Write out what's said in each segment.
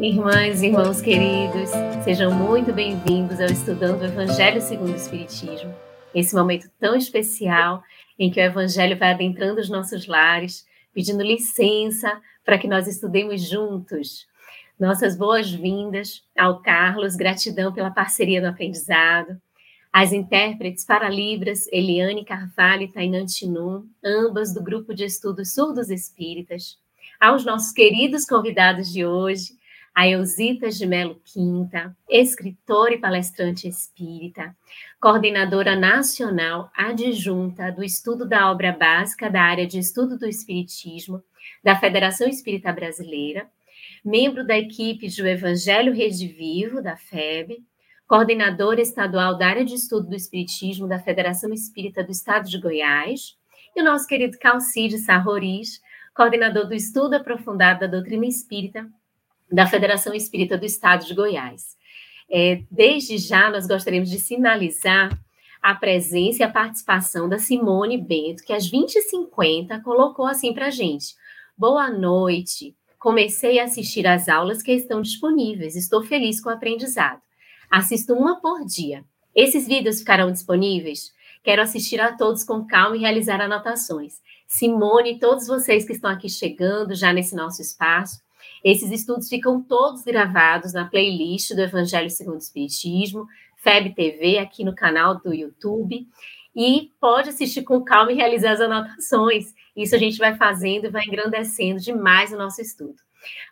Irmãs e irmãos queridos, sejam muito bem-vindos ao Estudando o Evangelho segundo o Espiritismo. Esse momento tão especial em que o Evangelho vai adentrando os nossos lares, pedindo licença para que nós estudemos juntos. Nossas boas-vindas ao Carlos, gratidão pela parceria no aprendizado. As intérpretes para Libras, Eliane Carvalho e Tainan Tinum, ambas do grupo de estudos Surdos Espíritas. Aos nossos queridos convidados de hoje, a Eusita de Melo Quinta, escritora e palestrante espírita, coordenadora nacional adjunta do estudo da obra básica da área de estudo do Espiritismo da Federação Espírita Brasileira, membro da equipe do Evangelho Rede Vivo, da FEB, coordenadora estadual da área de estudo do Espiritismo da Federação Espírita do Estado de Goiás, e o nosso querido Calcide Sarroris, coordenador do estudo aprofundado da doutrina espírita da Federação Espírita do Estado de Goiás. É, desde já, nós gostaríamos de sinalizar a presença e a participação da Simone Bento, que às 20h50 colocou assim para a gente. Boa noite. Comecei a assistir às aulas que estão disponíveis. Estou feliz com o aprendizado. Assisto uma por dia. Esses vídeos ficarão disponíveis? Quero assistir a todos com calma e realizar anotações. Simone todos vocês que estão aqui chegando já nesse nosso espaço, esses estudos ficam todos gravados na playlist do Evangelho segundo o Espiritismo, FEB TV, aqui no canal do YouTube. E pode assistir com calma e realizar as anotações. Isso a gente vai fazendo e vai engrandecendo demais o nosso estudo.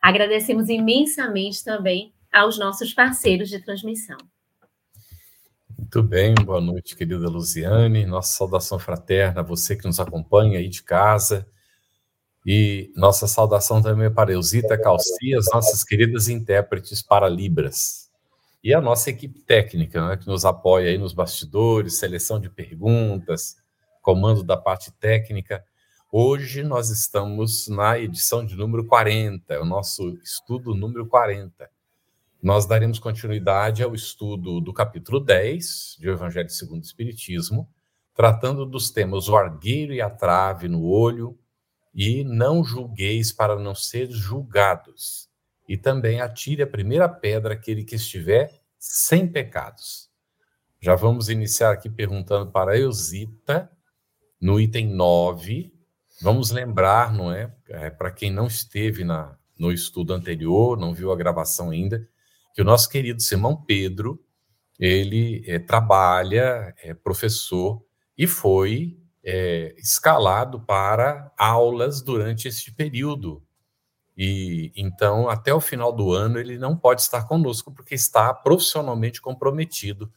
Agradecemos imensamente também aos nossos parceiros de transmissão. Muito bem, boa noite, querida Luziane. Nossa saudação fraterna a você que nos acompanha aí de casa e nossa saudação também para Eusita Calci, as nossas queridas intérpretes para Libras. E a nossa equipe técnica, né, que nos apoia aí nos bastidores, seleção de perguntas, comando da parte técnica. Hoje nós estamos na edição de número 40, o nosso estudo número 40. Nós daremos continuidade ao estudo do capítulo 10 de O Evangelho segundo o Espiritismo, tratando dos temas o argueiro e a trave no olho, e não julgueis para não ser julgados. E também atire a primeira pedra aquele que estiver sem pecados. Já vamos iniciar aqui perguntando para Eusita, no item 9. Vamos lembrar, não é? é para quem não esteve na, no estudo anterior, não viu a gravação ainda, que o nosso querido Simão Pedro, ele é, trabalha, é professor e foi é, escalado para aulas durante este período. E então, até o final do ano, ele não pode estar conosco porque está profissionalmente comprometido.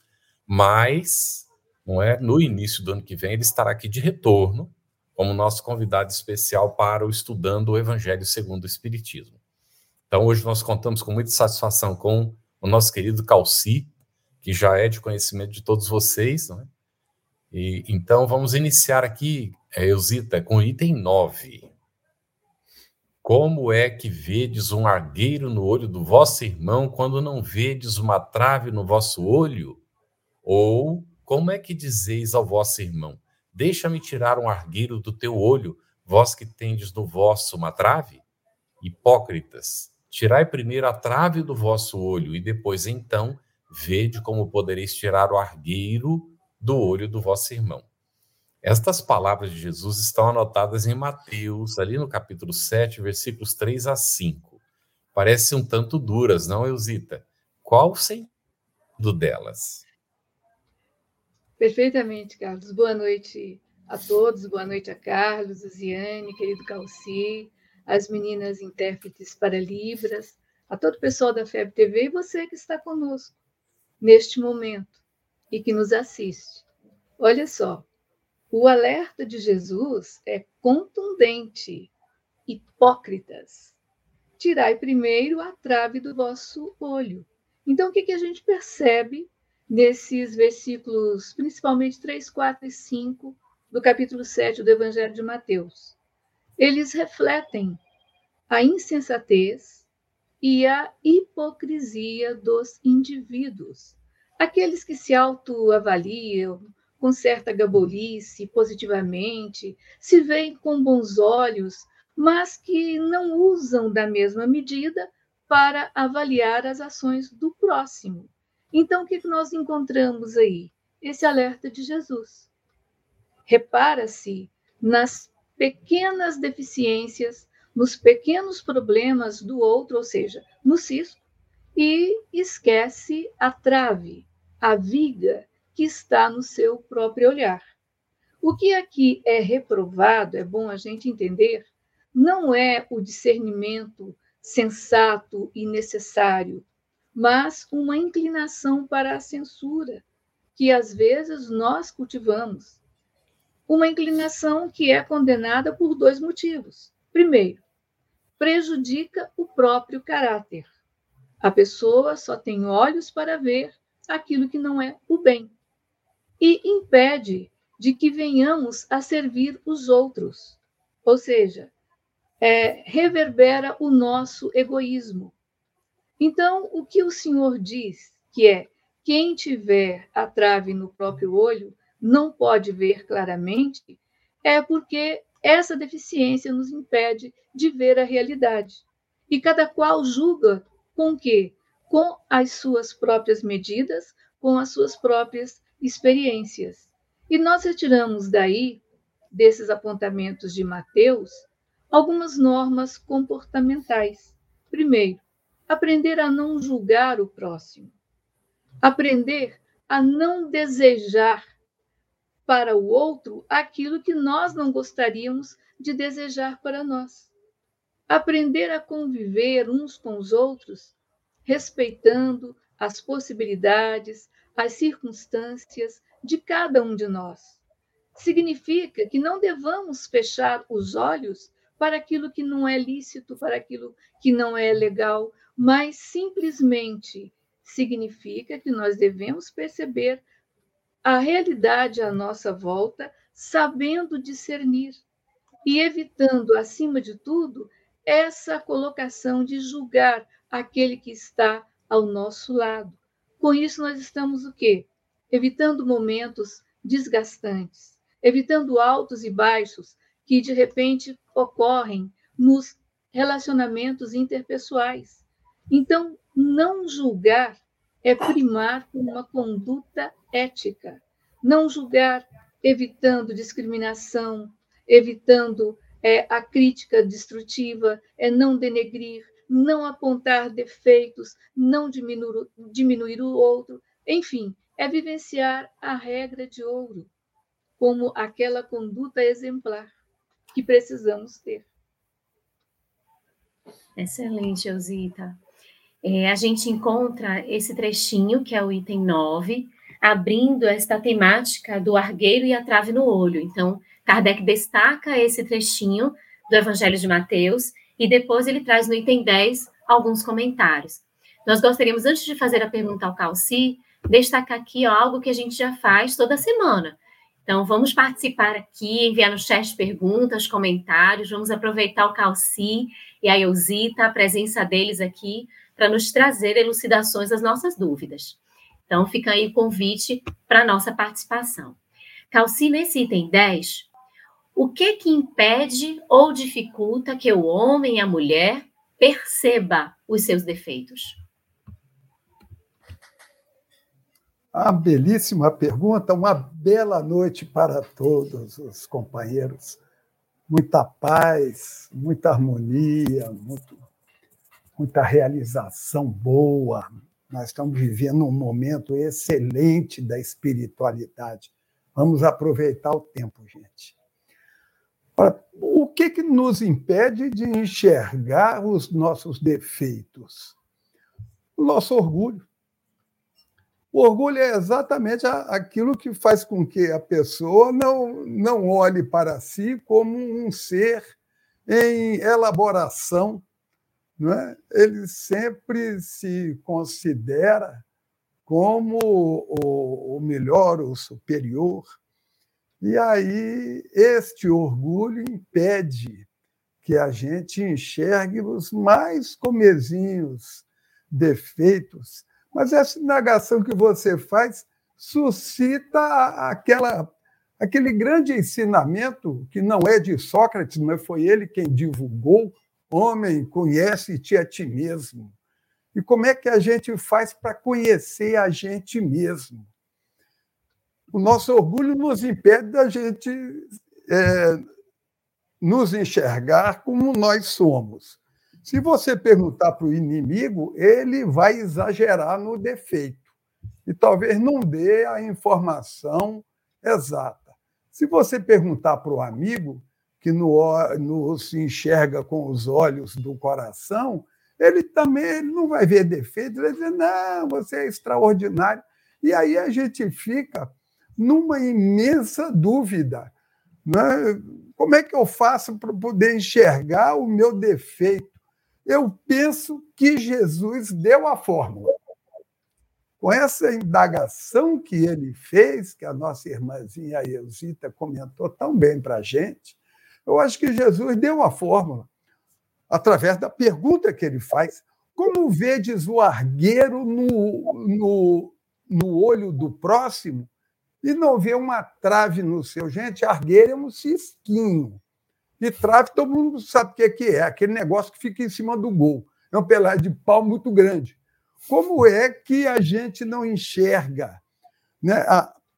Mas, não é, no início do ano que vem, ele estará aqui de retorno como nosso convidado especial para o estudando o Evangelho segundo o Espiritismo. Então, hoje nós contamos com muita satisfação com o nosso querido Calci, que já é de conhecimento de todos vocês, não é? E, então, vamos iniciar aqui, é, Eusita, com o item 9. Como é que vedes um argueiro no olho do vosso irmão quando não vedes uma trave no vosso olho? Ou como é que dizeis ao vosso irmão: Deixa-me tirar um argueiro do teu olho, vós que tendes do vosso uma trave? Hipócritas, tirai primeiro a trave do vosso olho, e depois então vede como podereis tirar o argueiro do olho do vosso irmão. Estas palavras de Jesus estão anotadas em Mateus, ali no capítulo 7, versículos 3 a 5. Parecem um tanto duras, não, Eusita? Qual o sentido delas? Perfeitamente, Carlos. Boa noite a todos, boa noite a Carlos, a Ziane, querido Calci, as meninas intérpretes para Libras, a todo o pessoal da FEB TV e você que está conosco neste momento e que nos assiste. Olha só, o alerta de Jesus é contundente. Hipócritas, tirai primeiro a trave do vosso olho. Então, o que, que a gente percebe nesses versículos, principalmente 3, 4 e 5 do capítulo 7 do Evangelho de Mateus. Eles refletem a insensatez e a hipocrisia dos indivíduos, aqueles que se autoavaliam com certa gabolice, positivamente, se veem com bons olhos, mas que não usam da mesma medida para avaliar as ações do próximo. Então, o que nós encontramos aí? Esse alerta de Jesus. Repara-se nas pequenas deficiências, nos pequenos problemas do outro, ou seja, no cisco, e esquece a trave, a viga que está no seu próprio olhar. O que aqui é reprovado, é bom a gente entender, não é o discernimento sensato e necessário, mas uma inclinação para a censura, que às vezes nós cultivamos. Uma inclinação que é condenada por dois motivos. Primeiro, prejudica o próprio caráter. A pessoa só tem olhos para ver aquilo que não é o bem e impede de que venhamos a servir os outros. Ou seja, é, reverbera o nosso egoísmo. Então, o que o Senhor diz, que é quem tiver a trave no próprio olho não pode ver claramente, é porque essa deficiência nos impede de ver a realidade. E cada qual julga com que? Com as suas próprias medidas, com as suas próprias experiências. E nós retiramos daí, desses apontamentos de Mateus, algumas normas comportamentais. Primeiro, aprender a não julgar o próximo. Aprender a não desejar para o outro aquilo que nós não gostaríamos de desejar para nós. Aprender a conviver uns com os outros, respeitando as possibilidades, as circunstâncias de cada um de nós. Significa que não devamos fechar os olhos para aquilo que não é lícito, para aquilo que não é legal, mas simplesmente significa que nós devemos perceber a realidade à nossa volta, sabendo discernir e evitando, acima de tudo, essa colocação de julgar aquele que está ao nosso lado. Com isso, nós estamos o quê? Evitando momentos desgastantes, evitando altos e baixos que de repente ocorrem nos relacionamentos interpessoais. Então, não julgar é primar com uma conduta ética. Não julgar evitando discriminação, evitando é, a crítica destrutiva, é não denegrir, não apontar defeitos, não diminuir, diminuir o outro, enfim, é vivenciar a regra de ouro como aquela conduta exemplar que precisamos ter. Excelente, Elzita. É, a gente encontra esse trechinho, que é o item 9, abrindo esta temática do argueiro e a trave no olho. Então, Kardec destaca esse trechinho do Evangelho de Mateus e depois ele traz no item 10 alguns comentários. Nós gostaríamos, antes de fazer a pergunta ao Calci, destacar aqui ó, algo que a gente já faz toda semana. Então, vamos participar aqui, enviar no chat perguntas, comentários, vamos aproveitar o Calci e a Eusita, a presença deles aqui, para nos trazer elucidações das nossas dúvidas. Então, fica aí o convite para a nossa participação. Calci, nesse item 10, o que que impede ou dificulta que o homem e a mulher perceba os seus defeitos? A belíssima pergunta, uma bela noite para todos os companheiros. Muita paz, muita harmonia, muito, muita realização boa. Nós estamos vivendo um momento excelente da espiritualidade. Vamos aproveitar o tempo, gente. O que, que nos impede de enxergar os nossos defeitos? O nosso orgulho. O orgulho é exatamente aquilo que faz com que a pessoa não, não olhe para si como um ser em elaboração. Não é? Ele sempre se considera como o, o melhor, o superior. E aí, este orgulho impede que a gente enxergue os mais comezinhos defeitos. Mas essa indagação que você faz suscita aquela, aquele grande ensinamento que não é de Sócrates, mas foi ele quem divulgou: homem, conhece-te a ti mesmo. E como é que a gente faz para conhecer a gente mesmo? O nosso orgulho nos impede da gente é, nos enxergar como nós somos. Se você perguntar para o inimigo, ele vai exagerar no defeito e talvez não dê a informação exata. Se você perguntar para o amigo, que no, no, se enxerga com os olhos do coração, ele também ele não vai ver defeitos, ele vai dizer, não, você é extraordinário. E aí a gente fica numa imensa dúvida. Né? Como é que eu faço para poder enxergar o meu defeito? Eu penso que Jesus deu a fórmula. Com essa indagação que ele fez, que a nossa irmãzinha Eusita comentou tão bem para a gente, eu acho que Jesus deu a fórmula através da pergunta que ele faz. Como vedes o argueiro no, no, no olho do próximo e não vê uma trave no seu? Gente, argueiro é um cisquinho. E trave, todo mundo sabe o que é, aquele negócio que fica em cima do gol. É um pedaço de pau muito grande. Como é que a gente não enxerga? Né?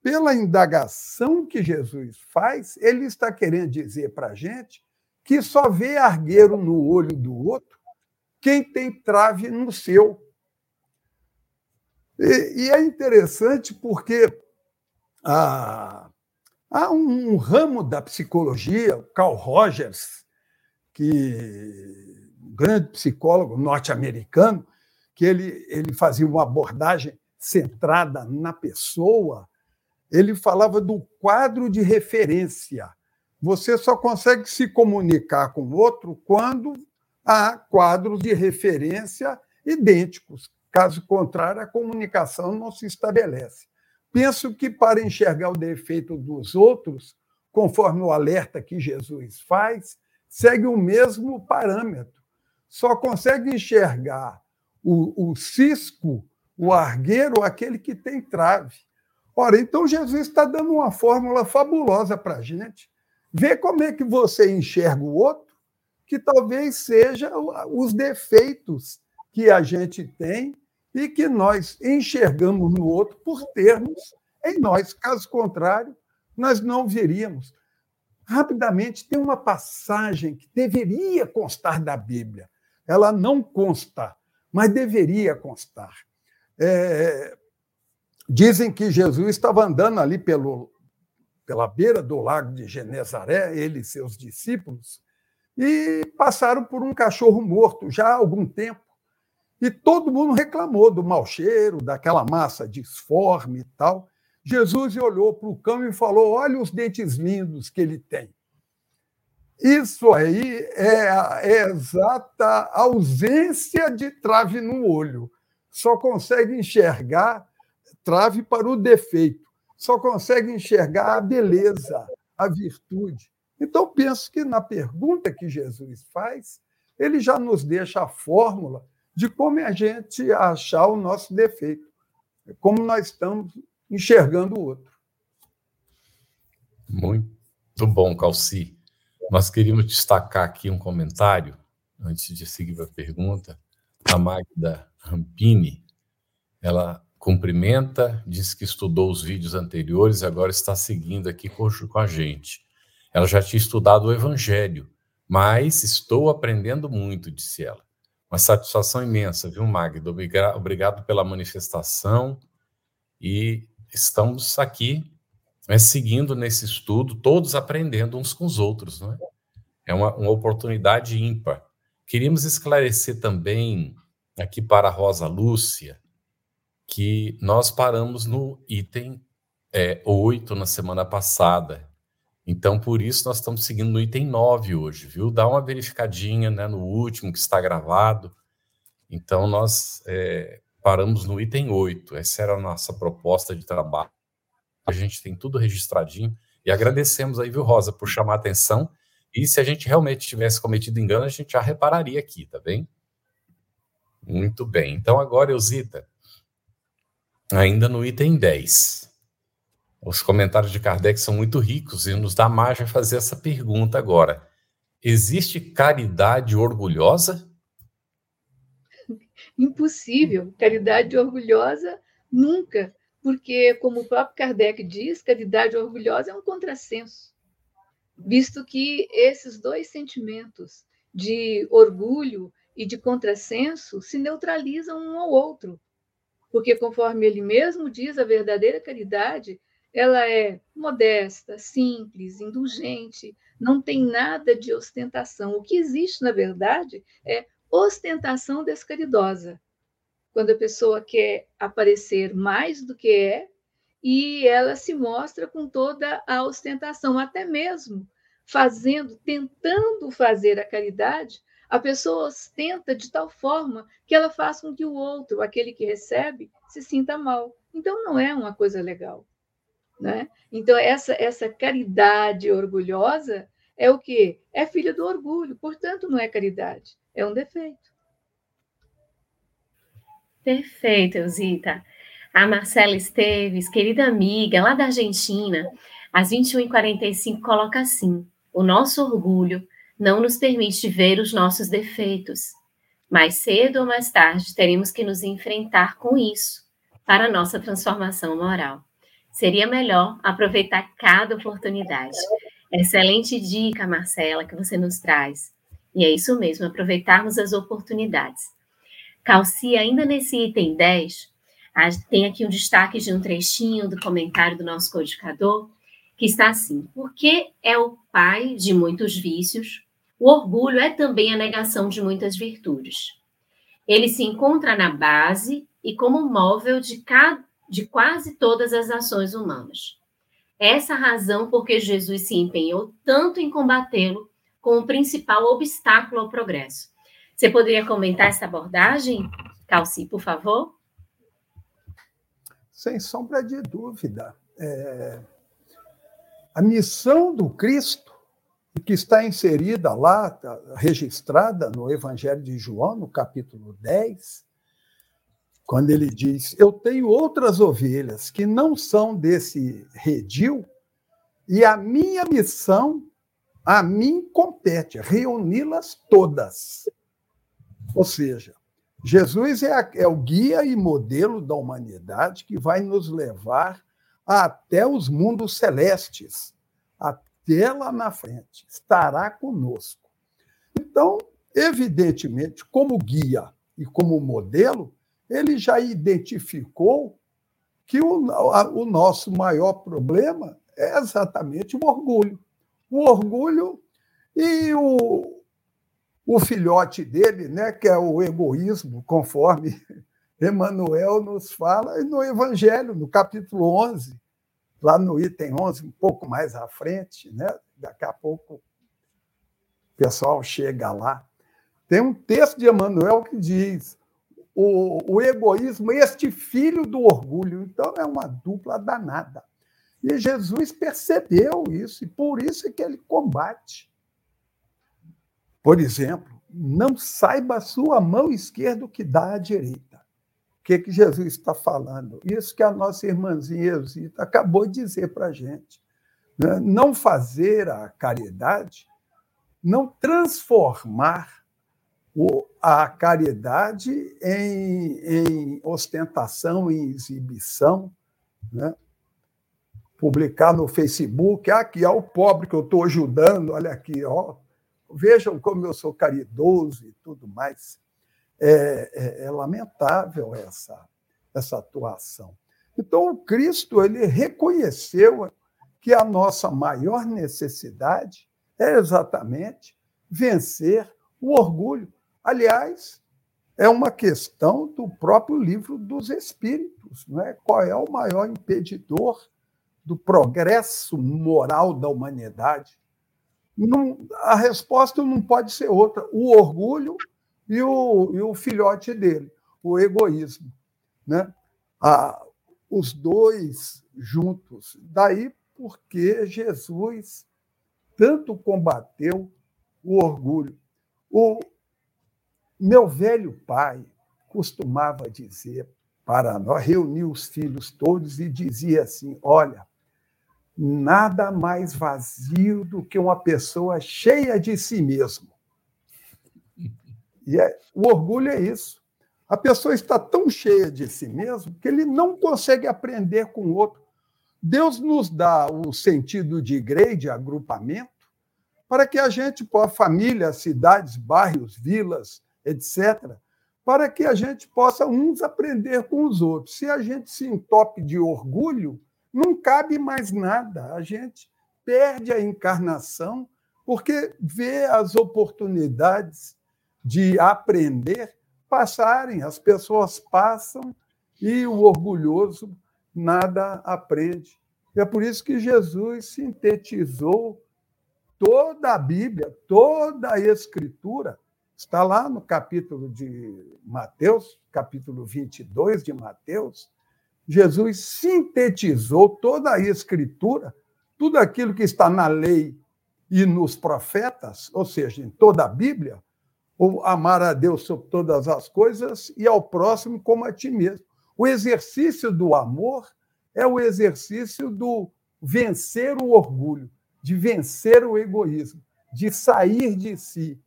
Pela indagação que Jesus faz, ele está querendo dizer para a gente que só vê argueiro no olho do outro quem tem trave no seu. E, e é interessante porque há, há um, ramo da psicologia, Carl Rogers, que um grande psicólogo norte-americano, que ele, ele fazia uma abordagem centrada na pessoa, ele falava do quadro de referência você só consegue se comunicar com o outro quando há quadros de referência idênticos. Caso contrário, a comunicação não se estabelece. Penso que para enxergar o defeito dos outros, conforme o alerta que Jesus faz, segue o mesmo parâmetro. Só consegue enxergar o, o cisco, o argueiro, aquele que tem trave. Ora, então Jesus está dando uma fórmula fabulosa para a gente Vê como é que você enxerga o outro, que talvez seja os defeitos que a gente tem e que nós enxergamos no outro por termos em nós. Caso contrário, nós não veríamos. Rapidamente, tem uma passagem que deveria constar da Bíblia. Ela não consta, mas deveria constar. É, dizem que Jesus estava andando ali pelo pela beira do lago de Genezaré, ele e seus discípulos, e passaram por um cachorro morto já há algum tempo. E todo mundo reclamou do mau cheiro, daquela massa disforme e tal. Jesus olhou para o cão e falou: Olha os dentes lindos que ele tem. Isso aí é a exata ausência de trave no olho. Só consegue enxergar trave para o defeito só consegue enxergar a beleza, a virtude. Então, penso que na pergunta que Jesus faz, ele já nos deixa a fórmula de como a gente achar o nosso defeito, como nós estamos enxergando o outro. Muito bom, Calci. Nós queríamos destacar aqui um comentário, antes de seguir a pergunta. A Magda Rampini, ela cumprimenta, diz que estudou os vídeos anteriores e agora está seguindo aqui com a gente. Ela já tinha estudado o Evangelho, mas estou aprendendo muito, disse ela. Uma satisfação imensa, viu, Magda? Obrigado pela manifestação e estamos aqui né, seguindo nesse estudo, todos aprendendo uns com os outros, não é? É uma, uma oportunidade ímpar. Queríamos esclarecer também aqui para a Rosa Lúcia, que nós paramos no item é, 8 na semana passada. Então, por isso, nós estamos seguindo no item 9 hoje, viu? Dá uma verificadinha né, no último que está gravado. Então, nós é, paramos no item 8. Essa era a nossa proposta de trabalho. A gente tem tudo registradinho. E agradecemos aí, viu, Rosa, por chamar a atenção. E se a gente realmente tivesse cometido engano, a gente já repararia aqui, tá bem? Muito bem. Então, agora, Eusita, ainda no item 10. Os comentários de Kardec são muito ricos e nos dá margem a fazer essa pergunta agora. Existe caridade orgulhosa? Impossível. Caridade orgulhosa nunca, porque, como o próprio Kardec diz, caridade orgulhosa é um contrassenso, visto que esses dois sentimentos de orgulho e de contrassenso se neutralizam um ao outro. Porque, conforme ele mesmo diz, a verdadeira caridade ela é modesta, simples, indulgente, não tem nada de ostentação. O que existe, na verdade, é ostentação descaridosa. Quando a pessoa quer aparecer mais do que é e ela se mostra com toda a ostentação, até mesmo fazendo, tentando fazer a caridade, a pessoa ostenta de tal forma que ela faz com que o outro, aquele que recebe, se sinta mal. Então não é uma coisa legal. Né? Então, essa, essa caridade orgulhosa é o quê? É filha do orgulho, portanto, não é caridade, é um defeito. Perfeito, Eusita. A Marcela Esteves, querida amiga lá da Argentina, às 21h45, coloca assim: o nosso orgulho não nos permite ver os nossos defeitos. Mais cedo ou mais tarde teremos que nos enfrentar com isso para nossa transformação moral. Seria melhor aproveitar cada oportunidade. Excelente dica, Marcela, que você nos traz. E é isso mesmo, aproveitarmos as oportunidades. Calci, ainda nesse item 10, tem aqui um destaque de um trechinho do comentário do nosso codificador, que está assim: porque é o pai de muitos vícios, o orgulho é também a negação de muitas virtudes. Ele se encontra na base e como móvel de, cada, de quase todas as ações humanas. Essa razão por que Jesus se empenhou tanto em combatê-lo como o principal obstáculo ao progresso. Você poderia comentar essa abordagem, Calci, por favor? Sem sombra de dúvida. É... A missão do Cristo, que está inserida lá, tá registrada no Evangelho de João, no capítulo 10, quando ele diz: Eu tenho outras ovelhas que não são desse redil, e a minha missão, a mim compete, reuni-las todas. Ou seja, Jesus é, a, é o guia e modelo da humanidade que vai nos levar até os mundos celestes, até lá na frente, estará conosco. Então, evidentemente, como guia e como modelo, ele já identificou que o, o nosso maior problema é exatamente o orgulho. O orgulho e o, o filhote dele, né, que é o egoísmo, conforme Emmanuel nos fala no Evangelho, no capítulo 11, lá no item 11, um pouco mais à frente, né? daqui a pouco o pessoal chega lá. Tem um texto de Emmanuel que diz: o, o egoísmo, este filho do orgulho. Então, é uma dupla danada. E Jesus percebeu isso, e por isso é que ele combate. Por exemplo, não saiba a sua mão esquerda o que dá à direita. O que, que Jesus está falando? Isso que a nossa irmãzinha Eusita acabou de dizer para a gente. Né? Não fazer a caridade, não transformar a caridade em, em ostentação, em exibição, né? publicar no Facebook, ah, aqui é o pobre que eu estou ajudando, olha aqui, ó, vejam como eu sou caridoso e tudo mais. É, é, é lamentável essa, essa atuação. Então, o Cristo ele reconheceu que a nossa maior necessidade é exatamente vencer o orgulho. Aliás, é uma questão do próprio livro dos Espíritos. Não é? Qual é o maior impedidor do progresso moral da humanidade? Não, a resposta não pode ser outra: o orgulho e o, e o filhote dele, o egoísmo. né? Os dois juntos. Daí porque Jesus tanto combateu o orgulho. O meu velho pai costumava dizer para nós, reunir os filhos todos e dizia assim: olha, nada mais vazio do que uma pessoa cheia de si mesmo. E é, o orgulho é isso. A pessoa está tão cheia de si mesmo que ele não consegue aprender com o outro. Deus nos dá o sentido de igreja, de agrupamento, para que a gente, por famílias, cidades, bairros, vilas, etc., para que a gente possa uns aprender com os outros. Se a gente se entope de orgulho, não cabe mais nada. A gente perde a encarnação porque vê as oportunidades de aprender passarem. As pessoas passam e o orgulhoso nada aprende. É por isso que Jesus sintetizou toda a Bíblia, toda a Escritura. Está lá no capítulo de Mateus, capítulo 22 de Mateus, Jesus sintetizou toda a Escritura, tudo aquilo que está na lei e nos profetas, ou seja, em toda a Bíblia, ou amar a Deus sobre todas as coisas e ao próximo como a ti mesmo. O exercício do amor é o exercício do vencer o orgulho, de vencer o egoísmo, de sair de si.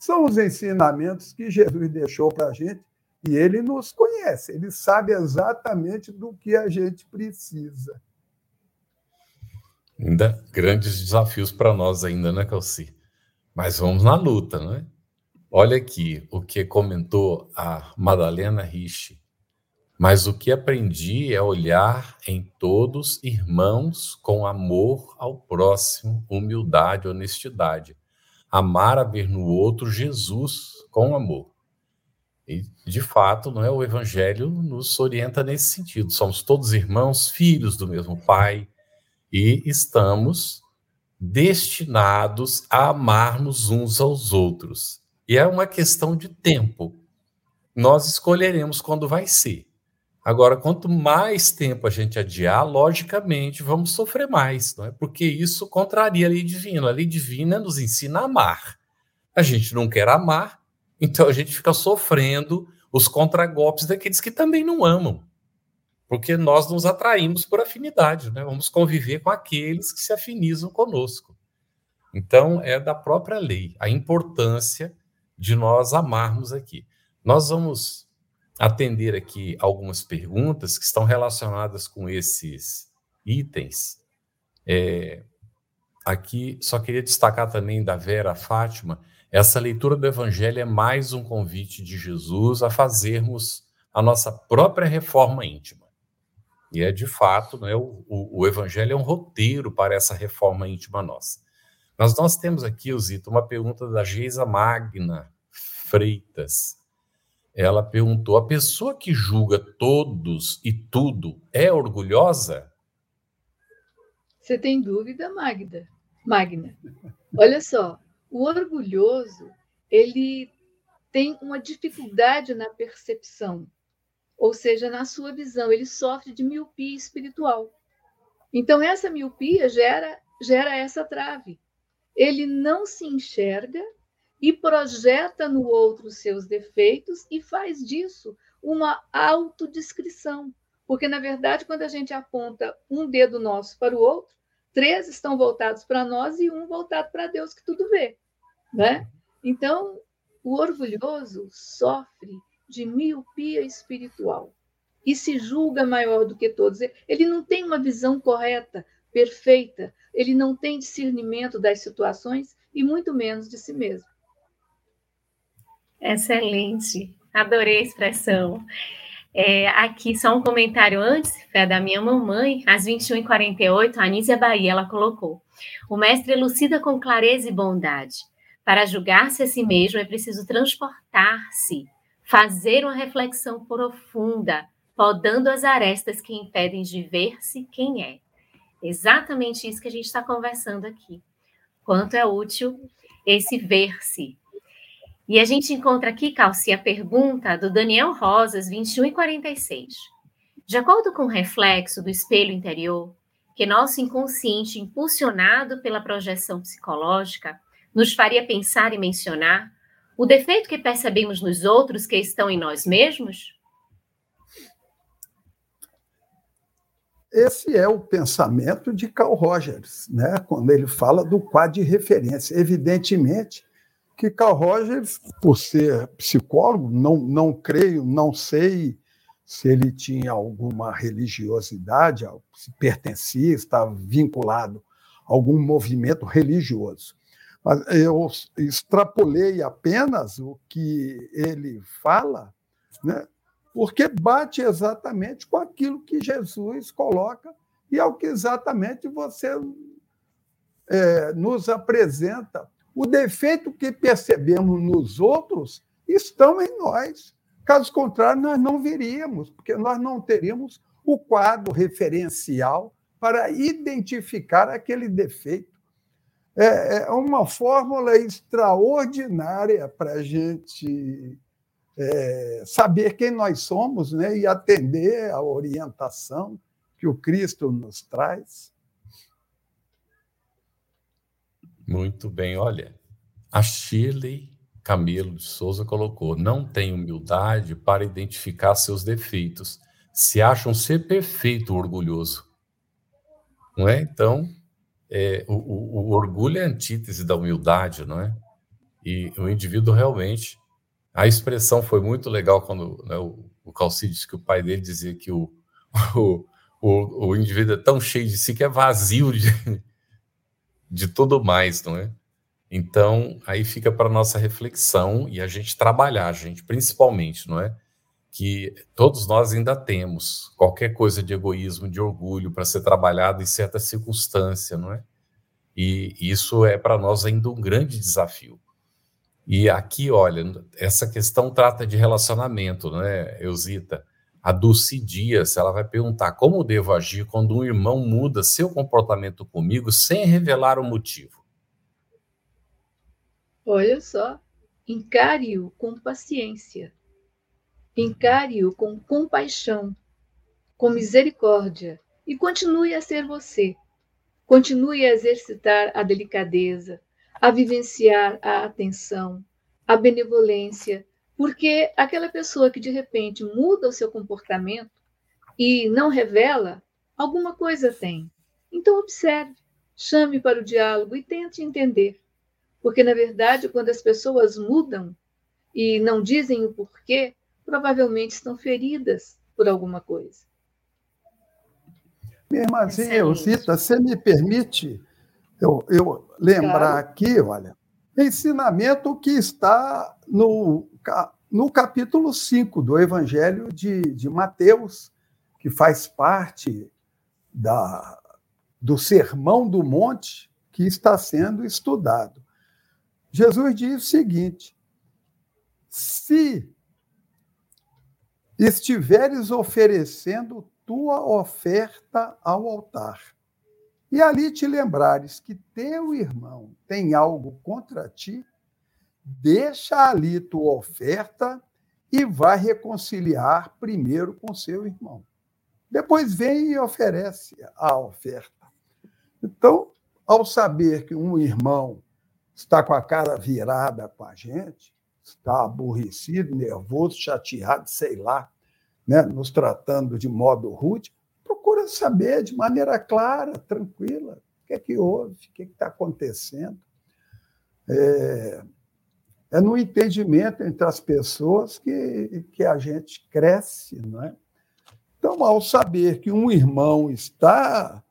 São os ensinamentos que Jesus deixou para a gente e ele nos conhece, ele sabe exatamente do que a gente precisa. Ainda grandes desafios para nós ainda, né, Calci? Mas vamos na luta, não é? Olha aqui o que comentou a Madalena Rich. Mas o que aprendi é olhar em todos irmãos com amor ao próximo, humildade, honestidade. Amar a ver no outro Jesus com amor. E, de fato, não é o Evangelho nos orienta nesse sentido. Somos todos irmãos, filhos do mesmo Pai, e estamos destinados a amarmos uns aos outros. E é uma questão de tempo. Nós escolheremos quando vai ser. Agora, quanto mais tempo a gente adiar, logicamente vamos sofrer mais, não é? Porque isso contraria a lei divina. A lei divina nos ensina a amar. A gente não quer amar, então a gente fica sofrendo os contragolpes daqueles que também não amam. Porque nós nos atraímos por afinidade, né? Vamos conviver com aqueles que se afinizam conosco. Então, é da própria lei a importância de nós amarmos aqui. Nós vamos atender aqui algumas perguntas que estão relacionadas com esses itens. É, aqui, só queria destacar também da Vera Fátima essa leitura do Evangelho é mais um convite de Jesus a fazermos a nossa própria reforma íntima. E é de fato, né, o, o, o Evangelho é um roteiro para essa reforma íntima nossa. Mas nós temos aqui, Zito, uma pergunta da Geisa Magna Freitas. Ela perguntou: a pessoa que julga todos e tudo é orgulhosa? Você tem dúvida, Magda? Magna? Olha só, o orgulhoso, ele tem uma dificuldade na percepção, ou seja, na sua visão, ele sofre de miopia espiritual. Então, essa miopia gera, gera essa trave. Ele não se enxerga e projeta no outro seus defeitos e faz disso uma autodescrição. Porque, na verdade, quando a gente aponta um dedo nosso para o outro, três estão voltados para nós e um voltado para Deus, que tudo vê. Né? Então, o orgulhoso sofre de miopia espiritual e se julga maior do que todos. Ele não tem uma visão correta, perfeita, ele não tem discernimento das situações e muito menos de si mesmo. Excelente, adorei a expressão. É, aqui só um comentário antes, foi da minha mamãe, às 21h48, a Anísia Bahia, ela colocou. O mestre elucida com clareza e bondade. Para julgar-se a si mesmo é preciso transportar-se, fazer uma reflexão profunda, podando as arestas que impedem de ver-se quem é. Exatamente isso que a gente está conversando aqui. Quanto é útil esse ver-se. E a gente encontra aqui, Calci, a pergunta do Daniel Rosas, 21 e 46. De acordo com o reflexo do espelho interior, que nosso inconsciente, impulsionado pela projeção psicológica, nos faria pensar e mencionar, o defeito que percebemos nos outros que estão em nós mesmos? Esse é o pensamento de Carl Rogers, né? quando ele fala do quadro de referência. Evidentemente que Carl Rogers, por ser psicólogo, não, não creio, não sei se ele tinha alguma religiosidade, se pertencia, estava vinculado a algum movimento religioso. Mas eu extrapolei apenas o que ele fala, né? porque bate exatamente com aquilo que Jesus coloca e é o que exatamente você é, nos apresenta o defeito que percebemos nos outros estão em nós. Caso contrário, nós não viríamos, porque nós não teríamos o quadro referencial para identificar aquele defeito. É, é uma fórmula extraordinária para a gente é, saber quem nós somos né, e atender à orientação que o Cristo nos traz. Muito bem, olha, a Shirley Camelo de Souza colocou: não tem humildade para identificar seus defeitos, se acham ser perfeito orgulhoso. Não é? Então, é, o, o, o, orgulho é a antítese da humildade, não é? E o indivíduo realmente. A expressão foi muito legal quando né, o, o Calci disse que o pai dele dizia que o, o, o indivíduo é tão cheio de si que é vazio de, de tudo mais, não é? Então, aí fica para nossa reflexão e a gente trabalhar, a gente, principalmente, não é? Que todos nós ainda temos qualquer coisa de egoísmo, de orgulho para ser trabalhado em certa circunstância, não é? E isso é para nós ainda um grande desafio. E aqui, olha, essa questão trata de relacionamento, né, Eusita? A Dulce Dias, ela vai perguntar como devo agir quando um irmão muda seu comportamento comigo sem revelar o motivo. Olha só, encare-o com paciência, encare-o com compaixão, com misericórdia e continue a ser você. Continue a exercitar a delicadeza, a vivenciar a atenção, a benevolência, porque aquela pessoa que de repente muda o seu comportamento e não revela, alguma coisa tem. Então observe, chame para o diálogo e tente entender. Porque, na verdade, quando as pessoas mudam e não dizem o porquê, provavelmente estão feridas por alguma coisa. Minha irmãzinha Elzita, você me permite eu, eu lembrar claro. aqui, olha, ensinamento que está no, no capítulo 5 do Evangelho de, de Mateus, que faz parte da, do Sermão do Monte que está sendo estudado. Jesus diz o seguinte: se estiveres oferecendo tua oferta ao altar, e ali te lembrares que teu irmão tem algo contra ti, deixa ali tua oferta e vai reconciliar primeiro com seu irmão. Depois vem e oferece a oferta. Então, ao saber que um irmão está com a cara virada com a gente, está aborrecido, nervoso, chateado, sei lá, né, nos tratando de modo rude, procura saber de maneira clara, tranquila, o que é que houve, o que é está acontecendo. É, é no entendimento entre as pessoas que, que a gente cresce, não é? Então, ao saber que um irmão está,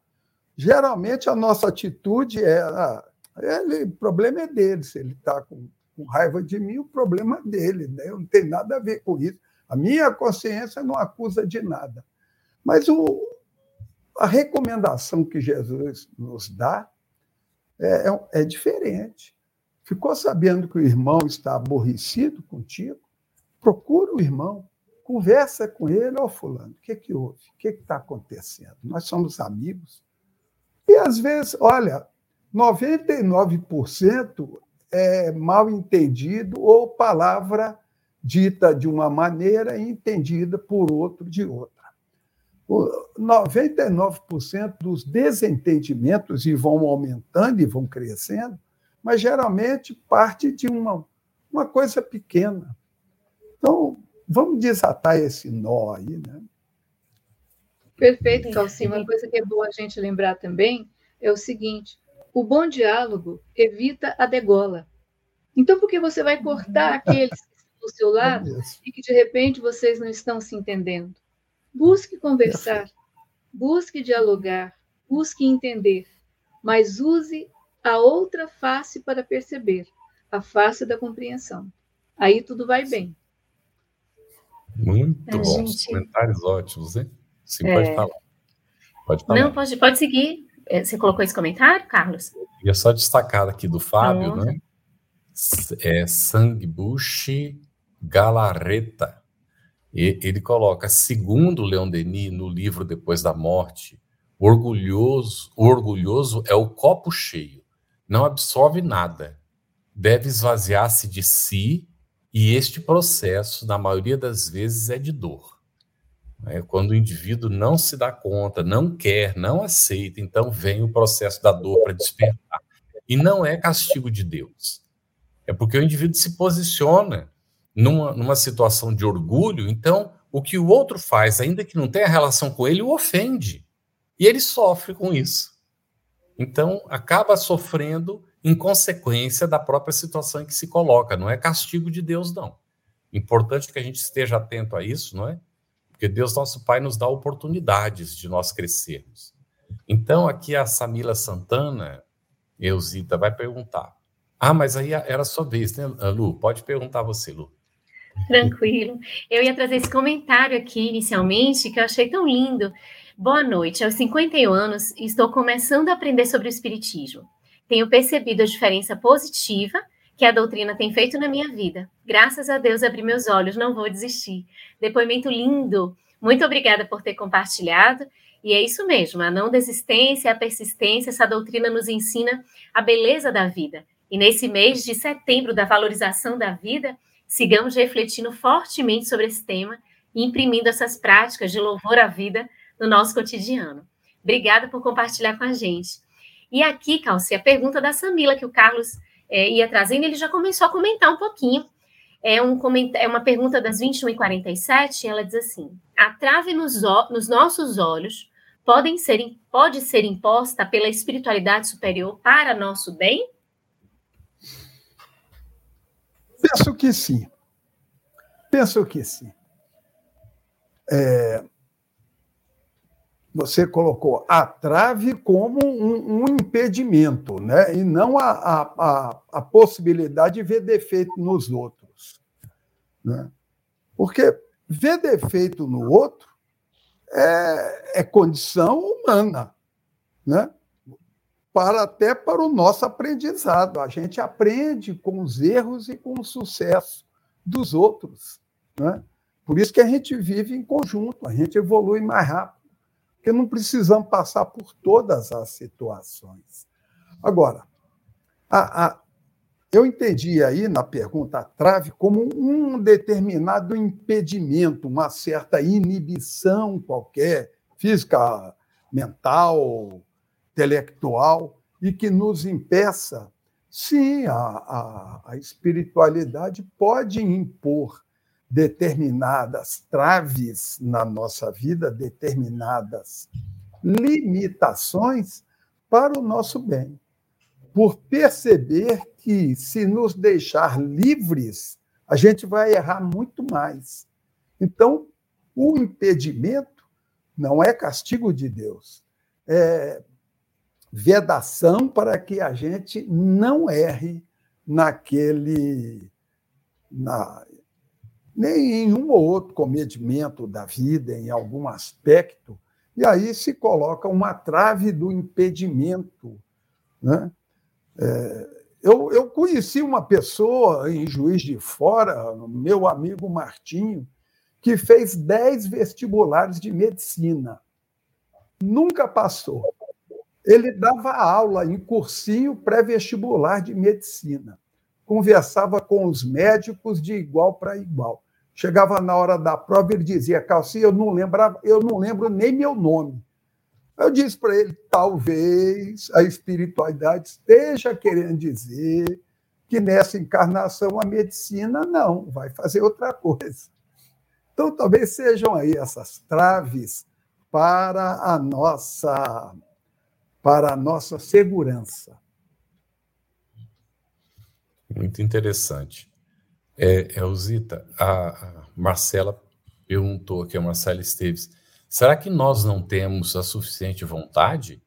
geralmente a nossa atitude é: ah, ele, o problema é dele, se ele está com, com, raiva de mim, o problema é dele, né? eu não tenho nada a ver com isso. A minha consciência não acusa de nada. Mas o, a recomendação que Jesus nos dá é, é, é diferente. Ficou sabendo que o irmão está aborrecido contigo? Procura o irmão, conversa com ele, ó oh, fulano, o que, que houve? O que está acontecendo? Nós somos amigos. E às vezes, olha, 99% é mal entendido ou palavra dita de uma maneira e entendida por outro de outra. 99% dos desentendimentos e vão aumentando e vão crescendo, mas geralmente parte de uma, uma coisa pequena. Então, vamos desatar esse nó aí, né? Perfeito, Calci. Uma coisa que é boa a gente lembrar também é o seguinte: o bom diálogo evita a degola. Então, por que você vai cortar aqueles que estão do seu lado e que de repente vocês não estão se entendendo? Busque conversar, busque dialogar, busque entender, mas use a outra face para perceber, a face da compreensão. Aí tudo vai bem. Muito bom. Gente... Comentários ótimos, hein? Sim, é... pode falar. Pode falar. Não, pode, pode seguir. É, você colocou esse comentário, Carlos? E é só destacar aqui do Fábio, Pronto. né? É Sangbushi Galarreta. E ele coloca, segundo Leon Denis, no livro Depois da Morte, orgulhoso, orgulhoso é o copo cheio, não absorve nada, deve esvaziar-se de si, e este processo, na maioria das vezes, é de dor. É quando o indivíduo não se dá conta, não quer, não aceita, então vem o processo da dor para despertar. E não é castigo de Deus. É porque o indivíduo se posiciona numa, numa situação de orgulho, então o que o outro faz, ainda que não tenha relação com ele, o ofende. E ele sofre com isso. Então, acaba sofrendo em consequência da própria situação em que se coloca. Não é castigo de Deus, não. Importante que a gente esteja atento a isso, não é? Porque Deus, nosso Pai, nos dá oportunidades de nós crescermos. Então, aqui a Samila Santana, Eusita, vai perguntar. Ah, mas aí era sua vez, né, Lu? Pode perguntar você, Lu. Tranquilo. Eu ia trazer esse comentário aqui inicialmente, que eu achei tão lindo. Boa noite. Aos 51 anos, estou começando a aprender sobre o Espiritismo. Tenho percebido a diferença positiva que a doutrina tem feito na minha vida. Graças a Deus abri meus olhos, não vou desistir. Depoimento lindo. Muito obrigada por ter compartilhado. E é isso mesmo, a não desistência, a persistência, essa doutrina nos ensina a beleza da vida. E nesse mês de setembro da valorização da vida, sigamos refletindo fortemente sobre esse tema e imprimindo essas práticas de louvor à vida no nosso cotidiano. Obrigada por compartilhar com a gente. E aqui, Calci, a pergunta da Samila, que o Carlos é, ia trazendo, ele já começou a comentar um pouquinho. É, um, é uma pergunta das 21h47, ela diz assim: a trave nos, nos nossos olhos podem ser, pode ser imposta pela espiritualidade superior para nosso bem? Penso que sim. Penso que sim. É, você colocou a trave como um, um, impedimento, né? e não a, a, a, possibilidade de ver defeito nos outros. Né? Porque ver defeito no outro é, é condição humana. Né? para até para o nosso aprendizado. A gente aprende com os erros e com o sucesso dos outros. Né? Por isso que a gente vive em conjunto, a gente evolui mais rápido, porque não precisamos passar por todas as situações. Agora, a, a, eu entendi aí na pergunta a trave como um determinado impedimento, uma certa inibição qualquer, física, mental, intelectual e que nos impeça. Sim, a, a, a espiritualidade pode impor determinadas traves na nossa vida, determinadas limitações para o nosso bem. Por perceber que, se nos deixar livres, a gente vai errar muito mais. Então, o impedimento não é castigo de Deus, é vedação para que a gente não erre naquele. Na, nem em um ou outro cometimento da vida, em algum aspecto, e aí se coloca uma trave do impedimento. Né? É, eu, eu conheci uma pessoa em Juiz de Fora, meu amigo Martinho, que fez dez vestibulares de medicina. Nunca passou. Ele dava aula em cursinho pré-vestibular de medicina. conversava com os médicos de igual para igual. Chegava na hora da prova, ele dizia, Calci, eu não lembrava, eu não lembro nem meu nome. Eu disse para ele, talvez a espiritualidade esteja querendo dizer que nessa encarnação a medicina não, vai fazer outra coisa. Então, talvez sejam aí essas traves para a nossa para a nossa segurança. Muito interessante. É, Elzita, a, a Marcela perguntou aqui, a Marcela Esteves, será que nós não temos a suficiente vontade?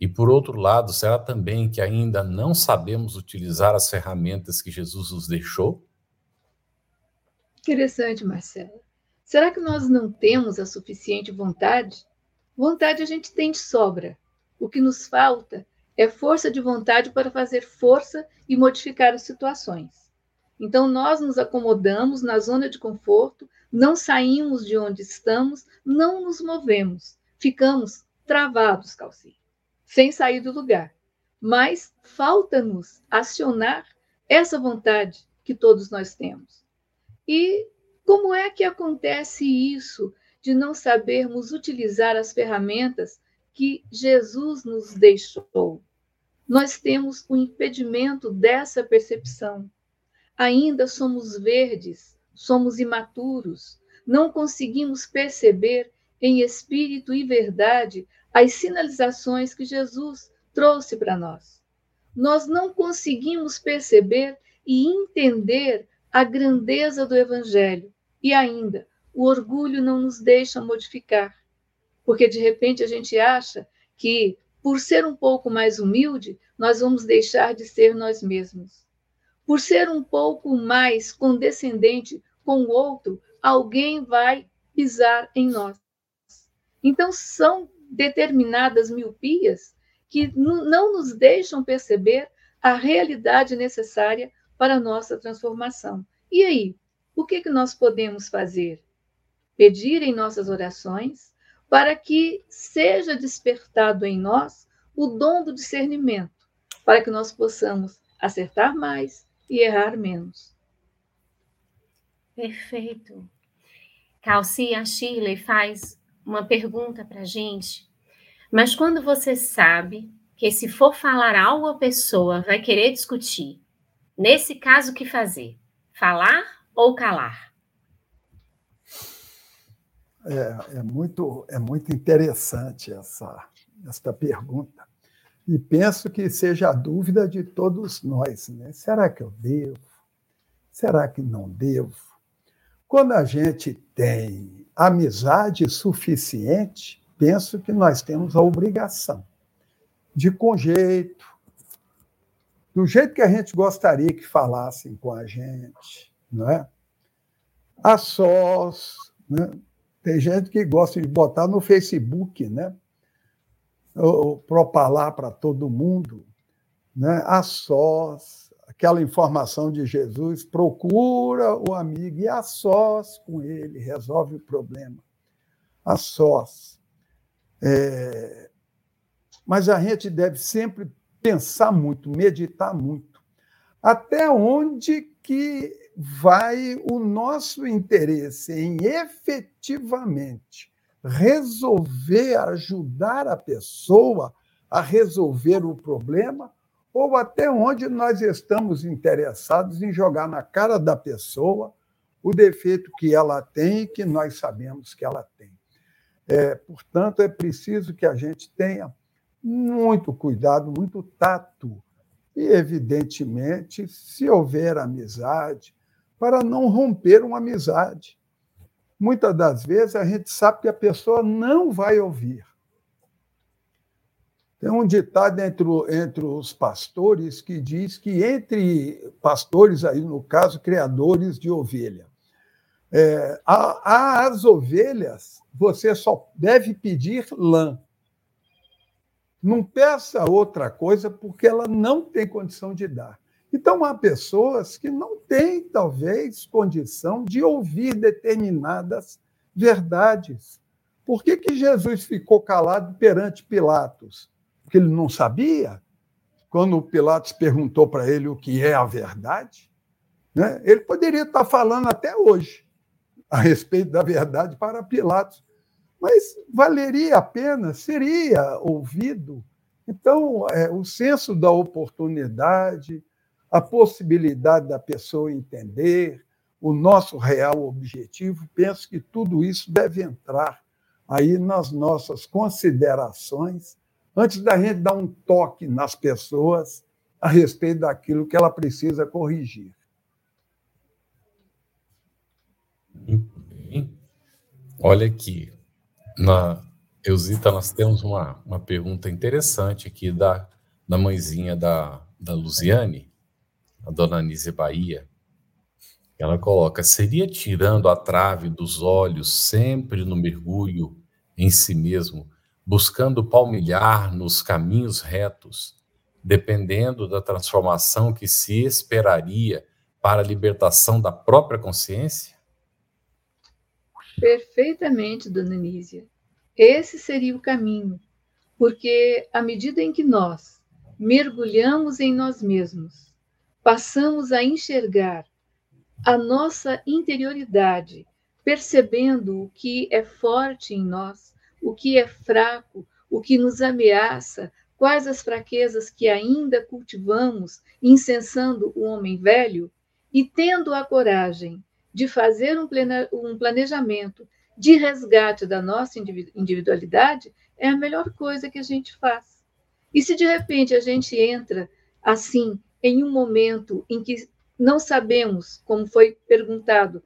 E, por outro lado, será também que ainda não sabemos utilizar as ferramentas que Jesus nos deixou? Interessante, Marcela. Será que nós não temos a suficiente vontade? Vontade a gente tem de sobra. O que nos falta é força de vontade para fazer força e modificar as situações. Então, nós nos acomodamos na zona de conforto, não saímos de onde estamos, não nos movemos, ficamos travados, Calci sem sair do lugar. Mas falta-nos acionar essa vontade que todos nós temos. E como é que acontece isso de não sabermos utilizar as ferramentas que Jesus nos deixou? Nós temos o impedimento dessa percepção. Ainda somos verdes, somos imaturos, não conseguimos perceber em espírito e verdade as sinalizações que Jesus trouxe para nós. Nós não conseguimos perceber e entender a grandeza do Evangelho e ainda o orgulho não nos deixa modificar, porque de repente a gente acha que por ser um pouco mais humilde, nós vamos deixar de ser nós mesmos. Por ser um pouco mais condescendente com o outro, alguém vai pisar em nós. Então, são determinadas miopias que não nos deixam perceber a realidade necessária para a nossa transformação. E aí, o que, que nós podemos fazer? Pedir em nossas orações para que seja despertado em nós o dom do discernimento, para que nós possamos acertar mais e errar menos. Perfeito. Calcia Shirley faz uma pergunta para a gente, mas quando você sabe que se for falar algo a pessoa vai querer discutir, nesse caso o que fazer? Falar ou calar? É, é, muito, é muito interessante essa, esta pergunta. E penso que seja a dúvida de todos nós. Né? Será que eu devo? Será que não devo? Quando a gente tem amizade suficiente, penso que nós temos a obrigação de, com jeito, do jeito que a gente gostaria que falassem com a gente, não é? A sós, né? Tem gente que gosta de botar no Facebook, né? Propalar para todo mundo, né? A sós, aquela informação de Jesus, procura o amigo e a sós com ele, resolve o problema. A sós. É... Mas a gente deve sempre pensar muito, meditar muito. Até onde que vai o nosso interesse em efetivamente resolver, ajudar a pessoa a resolver o problema ou até onde nós estamos interessados em jogar na cara da pessoa o defeito que ela tem e que nós sabemos que ela tem. É, portanto, é preciso que a gente tenha muito cuidado, muito tato, e, evidentemente, se houver amizade, para não romper uma amizade. Muitas das vezes a gente sabe que a pessoa não vai ouvir. Tem um ditado entre, entre os pastores que diz que entre pastores, aí no caso, criadores de ovelha, é, as ovelhas você só deve pedir lã. Não peça outra coisa porque ela não tem condição de dar. Então, há pessoas que não têm, talvez, condição de ouvir determinadas verdades. Por que, que Jesus ficou calado perante Pilatos? porque ele não sabia? quando Pilatos perguntou para ele o que é a verdade, né? ele poderia estar falando até hoje a respeito da verdade para Pilatos, mas valeria a pena, seria ouvido. Então, é, o senso da oportunidade, a possibilidade da pessoa entender o nosso real objetivo, penso que tudo isso deve entrar aí nas nossas considerações antes da gente dar um toque nas pessoas a respeito daquilo que ela precisa corrigir. Olha aqui, na Eusita, nós temos uma, uma pergunta interessante aqui da, da mãezinha da, da Luziane, a dona Anise Bahia. Ela coloca: seria tirando a trave dos olhos sempre no mergulho em si mesmo buscando palmilhar nos caminhos retos, dependendo da transformação que se esperaria para a libertação da própria consciência? Perfeitamente, dona Nízia. Esse seria o caminho, porque à medida em que nós mergulhamos em nós mesmos, passamos a enxergar a nossa interioridade, percebendo o que é forte em nós, o que é fraco, o que nos ameaça, quais as fraquezas que ainda cultivamos, incensando o homem velho, e tendo a coragem de fazer um, um planejamento de resgate da nossa individualidade, é a melhor coisa que a gente faz. E se de repente a gente entra assim em um momento em que não sabemos, como foi perguntado,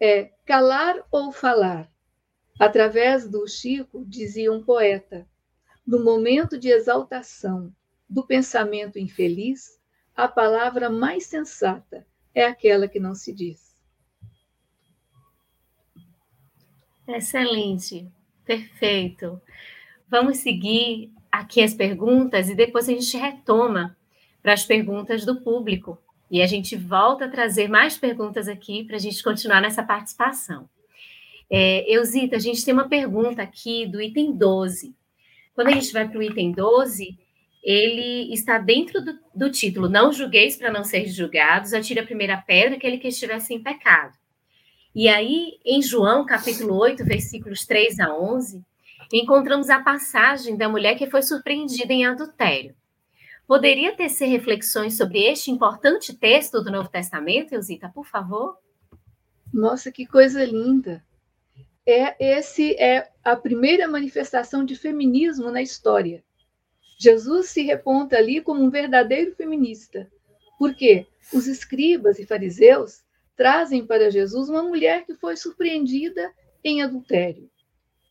é calar ou falar, Através do Chico, dizia um poeta, no momento de exaltação do pensamento infeliz, a palavra mais sensata é aquela que não se diz. Excelente, perfeito. Vamos seguir aqui as perguntas e depois a gente retoma para as perguntas do público. E a gente volta a trazer mais perguntas aqui para a gente continuar nessa participação. É, Eusita, a gente tem uma pergunta aqui do item 12. Quando a gente vai para o item 12, ele está dentro do, do título: Não julgueis para não ser julgados, atire a primeira pedra aquele que estiver sem pecado. E aí, em João, capítulo 8, versículos 3 a 11, encontramos a passagem da mulher que foi surpreendida em adultério. Poderia tecer reflexões sobre este importante texto do Novo Testamento, Eusita, por favor? Nossa, que coisa linda! é esse é a primeira manifestação de feminismo na história. Jesus se reponta ali como um verdadeiro feminista, porque os escribas e fariseus trazem para Jesus uma mulher que foi surpreendida em adultério.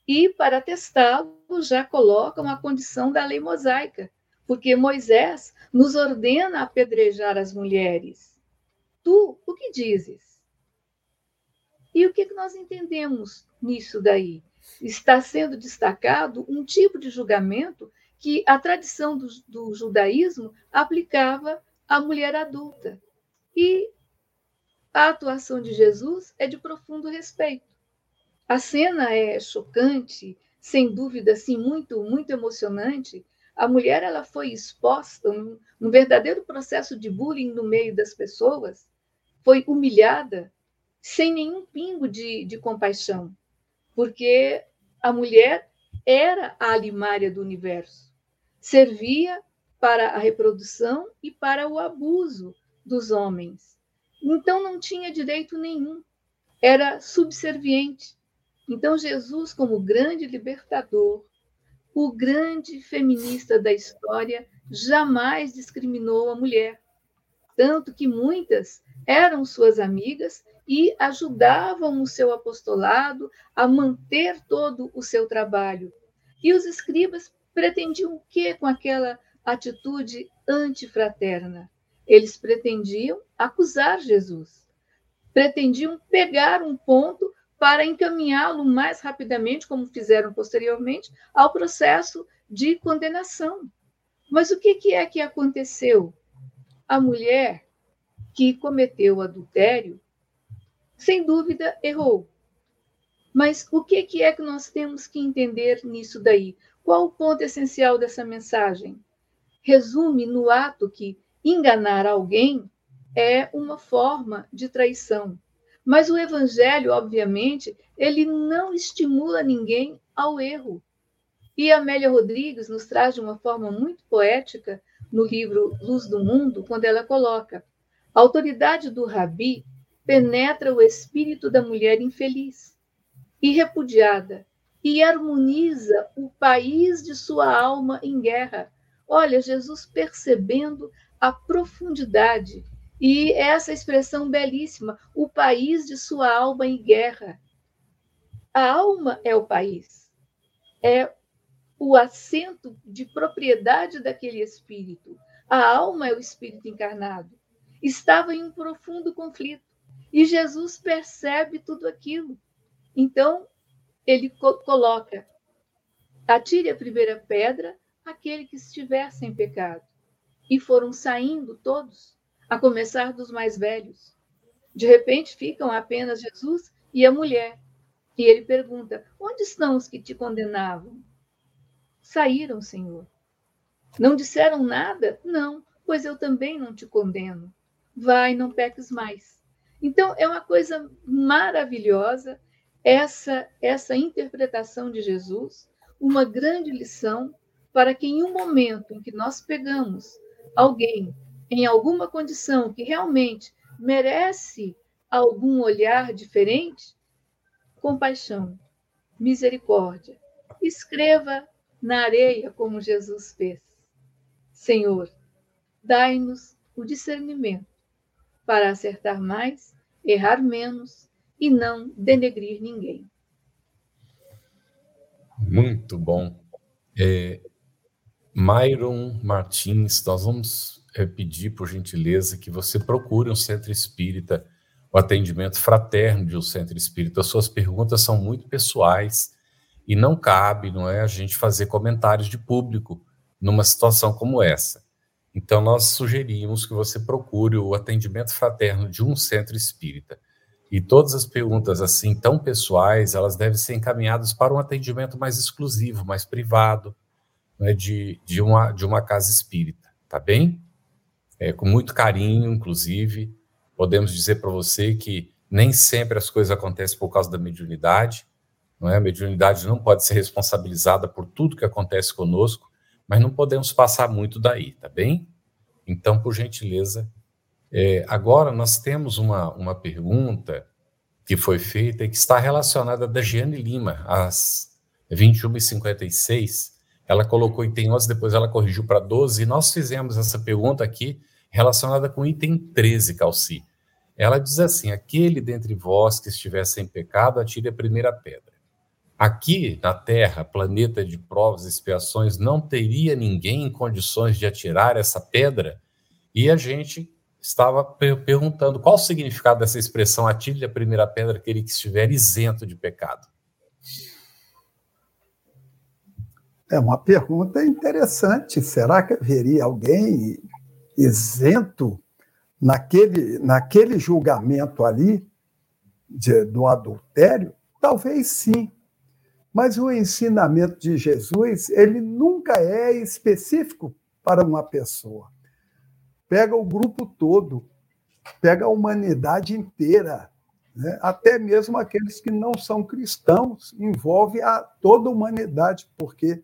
E, para testá-lo, já colocam a condição da lei mosaica, porque Moisés nos ordena apedrejar as mulheres. Tu, o que dizes? E o que nós entendemos nisso daí. Está sendo destacado um tipo de julgamento que a tradição do, do judaísmo aplicava à mulher adulta. E a atuação de Jesus é de profundo respeito. A cena é chocante, sem dúvida, assim, muito, muito emocionante. A mulher ela foi exposta num, num verdadeiro processo de bullying no meio das pessoas, foi humilhada, sem nenhum pingo de, de compaixão porque a mulher era a alimária do universo, servia para a reprodução e para o abuso dos homens. Então não tinha direito nenhum, era subserviente. Então Jesus, como grande libertador, o grande feminista da história, jamais discriminou a mulher, tanto que muitas eram suas amigas e ajudavam o seu apostolado a manter todo o seu trabalho. E os escribas pretendiam o que com aquela atitude antifraterna? Eles pretendiam acusar Jesus, pretendiam pegar um ponto para encaminhá-lo mais rapidamente, como fizeram posteriormente, ao processo de condenação. Mas o que é que aconteceu? A mulher que cometeu adultério sem dúvida, errou. Mas o que é que nós temos que entender nisso daí? Qual o ponto essencial dessa mensagem? resume no ato que enganar alguém é uma forma de traição. Mas o evangelho, obviamente, ele não estimula ninguém ao erro. E Amélia Rodrigues nos traz de uma forma muito poética no livro Luz do Mundo, quando ela coloca: a autoridade do rabi penetra o espírito da mulher infeliz e repudiada e harmoniza o país de sua alma em guerra. Olha, Jesus percebendo a profundidade e essa expressão belíssima, o país de sua alma em guerra. A alma é o país, é o assento de propriedade daquele espírito. A alma é o espírito encarnado. Estava em um profundo conflito e Jesus percebe tudo aquilo. Então, ele co coloca: atire a primeira pedra aquele que estiver sem pecado. E foram saindo todos, a começar dos mais velhos. De repente ficam apenas Jesus e a mulher. E ele pergunta: Onde estão os que te condenavam? Saíram, Senhor. Não disseram nada? Não, pois eu também não te condeno. Vai, não peques mais. Então, é uma coisa maravilhosa essa, essa interpretação de Jesus, uma grande lição para que, em um momento em que nós pegamos alguém em alguma condição que realmente merece algum olhar diferente, compaixão, misericórdia. Escreva na areia como Jesus fez. Senhor, dai-nos o discernimento para acertar mais, errar menos e não denegrir ninguém. Muito bom. É, Myron Martins, nós vamos é, pedir, por gentileza, que você procure um centro espírita, o atendimento fraterno de um centro espírita. As suas perguntas são muito pessoais e não cabe, não é, a gente fazer comentários de público numa situação como essa. Então, nós sugerimos que você procure o atendimento fraterno de um centro espírita. E todas as perguntas assim tão pessoais, elas devem ser encaminhadas para um atendimento mais exclusivo, mais privado, né, de, de, uma, de uma casa espírita, tá bem? É, com muito carinho, inclusive, podemos dizer para você que nem sempre as coisas acontecem por causa da mediunidade, não é? A mediunidade não pode ser responsabilizada por tudo que acontece conosco, mas não podemos passar muito daí, tá bem? Então, por gentileza, é, agora, nós temos uma, uma pergunta que foi feita e que está relacionada da Giane Lima, às 21h56. Ela colocou item 11, depois ela corrigiu para 12, e nós fizemos essa pergunta aqui relacionada com o item 13, Calci. Ela diz assim: aquele dentre vós que estiver sem pecado, atire a primeira pedra. Aqui na Terra, planeta de provas e expiações, não teria ninguém em condições de atirar essa pedra? E a gente estava perguntando qual o significado dessa expressão atire a primeira pedra aquele que estiver isento de pecado. É uma pergunta interessante. Será que haveria alguém isento naquele, naquele julgamento ali de, do adultério? Talvez sim. Mas o ensinamento de Jesus, ele nunca é específico para uma pessoa pega o grupo todo, pega a humanidade inteira, né? até mesmo aqueles que não são cristãos, envolve a toda a humanidade, porque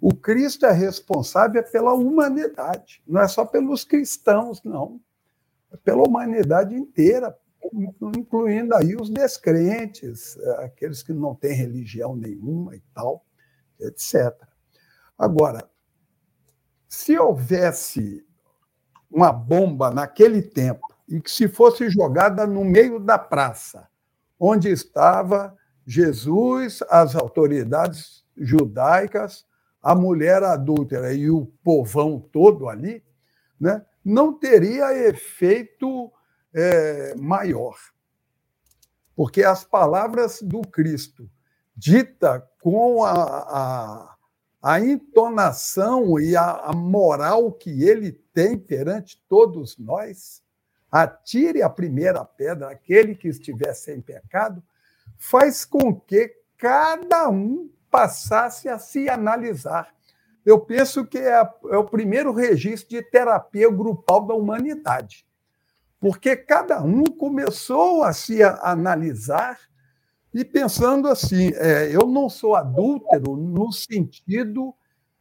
o Cristo é responsável pela humanidade, não é só pelos cristãos, não, é pela humanidade inteira, incluindo aí os descrentes, aqueles que não têm religião nenhuma e tal, etc. Agora, se houvesse uma bomba naquele tempo e que se fosse jogada no meio da praça, onde estava Jesus, as autoridades judaicas, a mulher adúltera e o povão todo ali, né, não teria efeito é, maior. Porque as palavras do Cristo, dita com a, a, a entonação e a, a moral que ele tem perante todos nós, atire a primeira pedra aquele que estiver sem pecado, faz com que cada um passasse a se analisar. eu penso que é, a, é o primeiro registro de terapia grupal da humanidade. Porque cada um começou a se analisar e pensando assim: é, eu não sou adúltero no sentido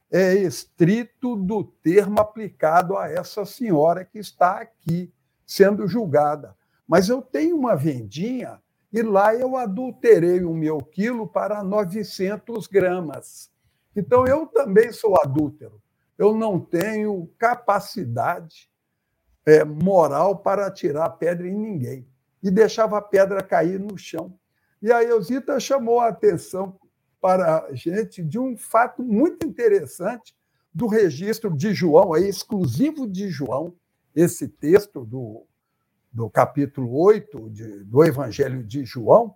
é, estrito do termo aplicado a essa senhora que está aqui sendo julgada. Mas eu tenho uma vendinha e lá eu adulterei o meu quilo para 900 gramas. Então eu também sou adúltero. Eu não tenho capacidade é, moral para atirar pedra em ninguém. E deixava a pedra cair no chão. E a Eusita chamou a atenção para a gente de um fato muito interessante do registro de João, é exclusivo de João, esse texto do, do capítulo 8 de, do Evangelho de João,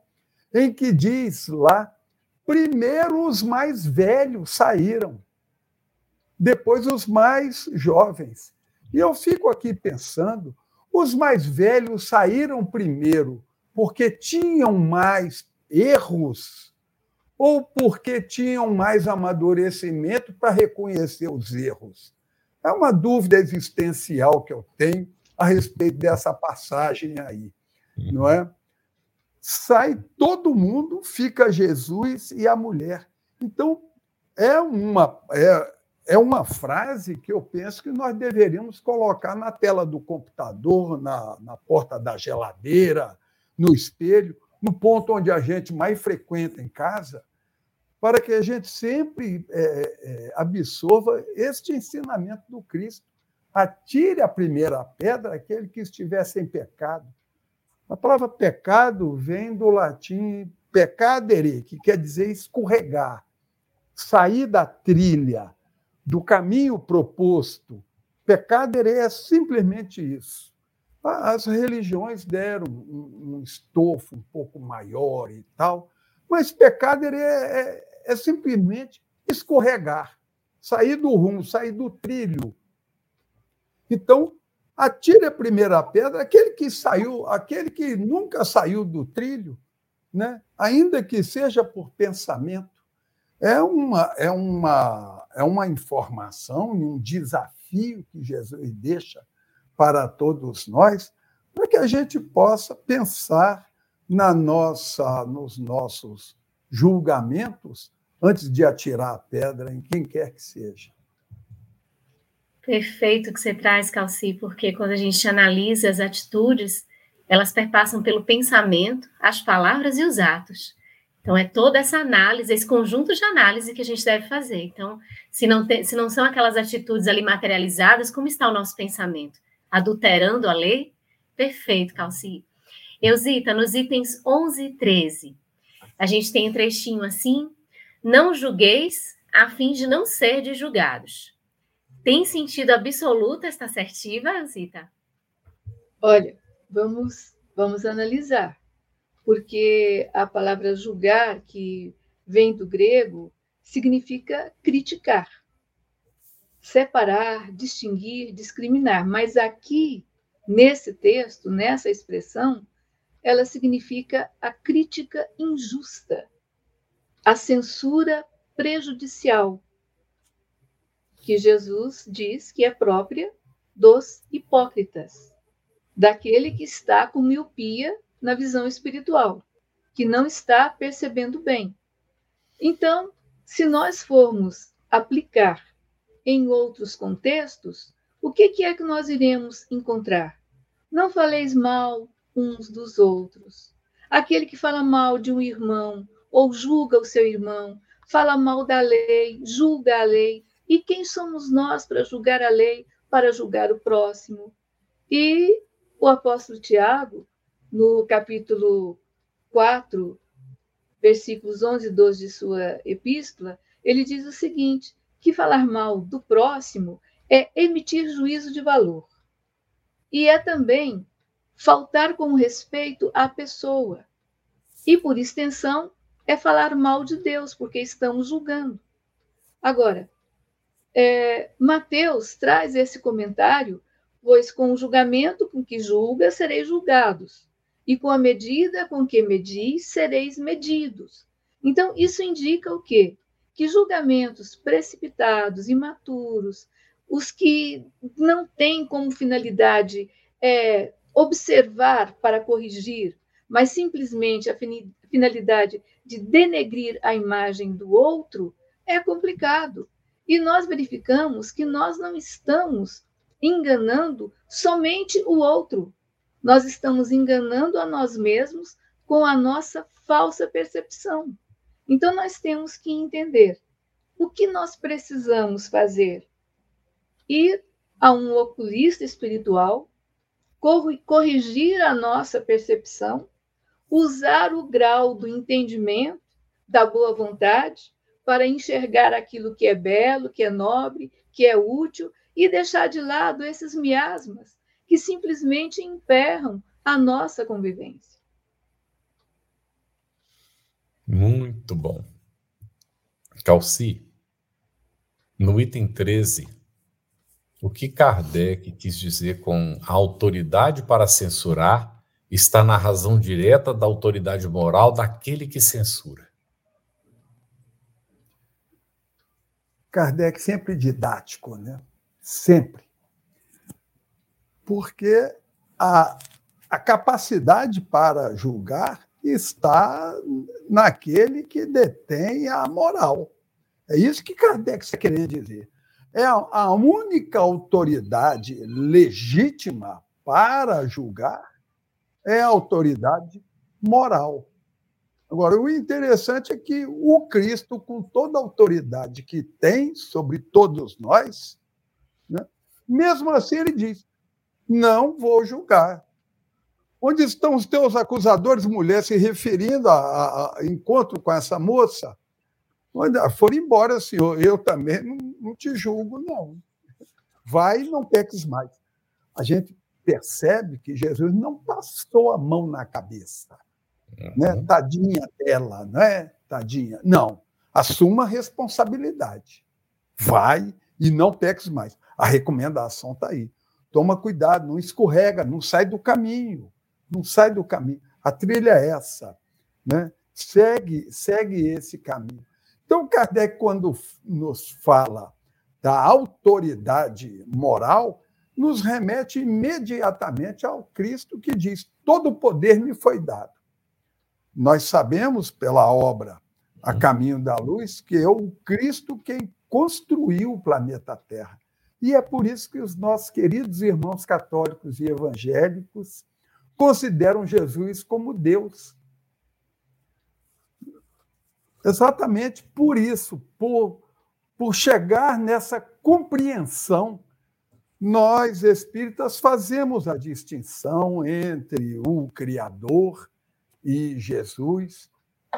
em que diz lá: primeiro os mais velhos saíram, depois os mais jovens. E eu fico aqui pensando: os mais velhos saíram primeiro porque tinham mais erros ou porque tinham mais amadurecimento para reconhecer os erros? É uma dúvida existencial que eu tenho a respeito dessa passagem aí, não é? Sai todo mundo, fica Jesus e a mulher. Então, é uma, é, é uma frase que eu penso que nós deveríamos colocar na tela do computador, na, na porta da geladeira, no espelho, no ponto onde a gente mais frequenta em casa, para que a gente sempre é, é, absorva este ensinamento do Cristo. Atire a primeira pedra aquele que estiver sem pecado. A palavra pecado vem do latim pecadere, que quer dizer escorregar, sair da trilha, do caminho proposto. Pecadere é simplesmente isso. As religiões deram um, estofo um pouco maior e tal, mas pecado é, é, é simplesmente escorregar, sair do rumo, sair do trilho. Então, atire a primeira pedra aquele que saiu, aquele que nunca saiu do trilho, né? ainda que seja por pensamento. É uma, é uma, é uma informação e um desafio que Jesus deixa para todos nós, para que a gente possa pensar na nossa, nos nossos julgamentos antes de atirar a pedra em quem quer que seja. Perfeito que você traz, Calci, porque quando a gente analisa as atitudes, elas perpassam pelo pensamento, as palavras e os atos. Então, é toda essa análise, esse conjunto de análise que a gente deve fazer. Então, se não, tem, se não são aquelas atitudes ali materializadas, como está o nosso pensamento? adulterando a lei? Perfeito, Calci. Eusita, nos itens 11 e 13, a gente tem um trechinho assim: não julgueis a fim de não ser julgados. Tem sentido absoluto esta assertiva, Eusita? Olha, vamos, vamos analisar, porque a palavra julgar, que vem do grego, significa criticar separar, distinguir, discriminar. Mas aqui, nesse texto, nessa expressão, ela significa a crítica injusta, a censura prejudicial, que Jesus diz que é própria dos hipócritas, daquele que está com miopia na visão espiritual, que não está percebendo bem. Então, se nós formos aplicar em outros contextos, o que, é que nós iremos encontrar? Não faleis mal uns dos outros. Aquele que fala mal de um irmão ou julga o seu irmão, fala mal da lei, julga a lei. E quem somos nós para julgar a lei, para julgar o próximo? E o apóstolo Tiago, no capítulo 4, versículos 11 e 12 de sua epístola, ele diz o seguinte: que falar mal do próximo é emitir juízo de valor. E é também faltar com respeito à pessoa. E, por extensão, é falar mal de Deus, porque estamos julgando. Agora, é, Mateus traz esse comentário, pois com o julgamento com que julga, sereis julgados, e com a medida com que medis, sereis medidos. Então, isso indica o quê? que julgamentos precipitados, imaturos, os que não têm como finalidade é, observar para corrigir, mas simplesmente a finalidade de denegrir a imagem do outro, é complicado. E nós verificamos que nós não estamos enganando somente o outro, nós estamos enganando a nós mesmos com a nossa falsa percepção. Então, nós temos que entender o que nós precisamos fazer. Ir a um oculista espiritual, corrigir a nossa percepção, usar o grau do entendimento, da boa vontade, para enxergar aquilo que é belo, que é nobre, que é útil e deixar de lado esses miasmas que simplesmente emperram a nossa convivência. Muito bom. Calci, no item 13, o que Kardec quis dizer com a autoridade para censurar está na razão direta da autoridade moral daquele que censura. Kardec sempre didático, né? Sempre porque a, a capacidade para julgar está naquele que detém a moral. É isso que Kardec está querendo dizer. É a, única autoridade legítima para julgar é a autoridade moral. Agora, o interessante é que o Cristo, com toda a autoridade que tem sobre todos nós, né, mesmo assim ele diz: não vou julgar. Onde estão os teus acusadores, mulher, se referindo a, a, encontro com essa moça? Foram embora, senhor. Eu também não, não te julgo, não. Vai e não peques mais. A gente percebe que Jesus não passou a mão na cabeça. Uhum. Né? Tadinha dela, né? Tadinha. Não. Assuma a responsabilidade. Vai e não peques mais. A recomendação está aí. Toma cuidado, não escorrega, não sai do caminho, não sai do caminho. A trilha é essa, né? Segue, segue esse caminho. Então, Kardec, quando nos fala da autoridade moral, nos remete imediatamente ao Cristo que diz: todo o poder me foi dado. Nós sabemos pela obra A Caminho da Luz que é o Cristo quem construiu o planeta Terra. E é por isso que os nossos queridos irmãos católicos e evangélicos consideram Jesus como Deus. Exatamente por isso, por, por chegar nessa compreensão, nós espíritas fazemos a distinção entre o Criador e Jesus,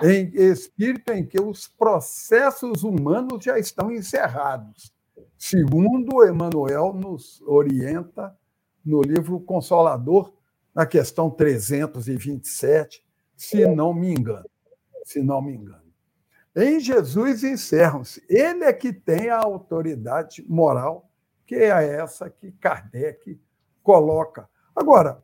em espírito em que os processos humanos já estão encerrados segundo Emmanuel nos orienta no livro Consolador, na questão 327, se não me engano. Se não me engano. Em Jesus encerram-se. Ele é que tem a autoridade moral, que é essa que Kardec coloca. Agora,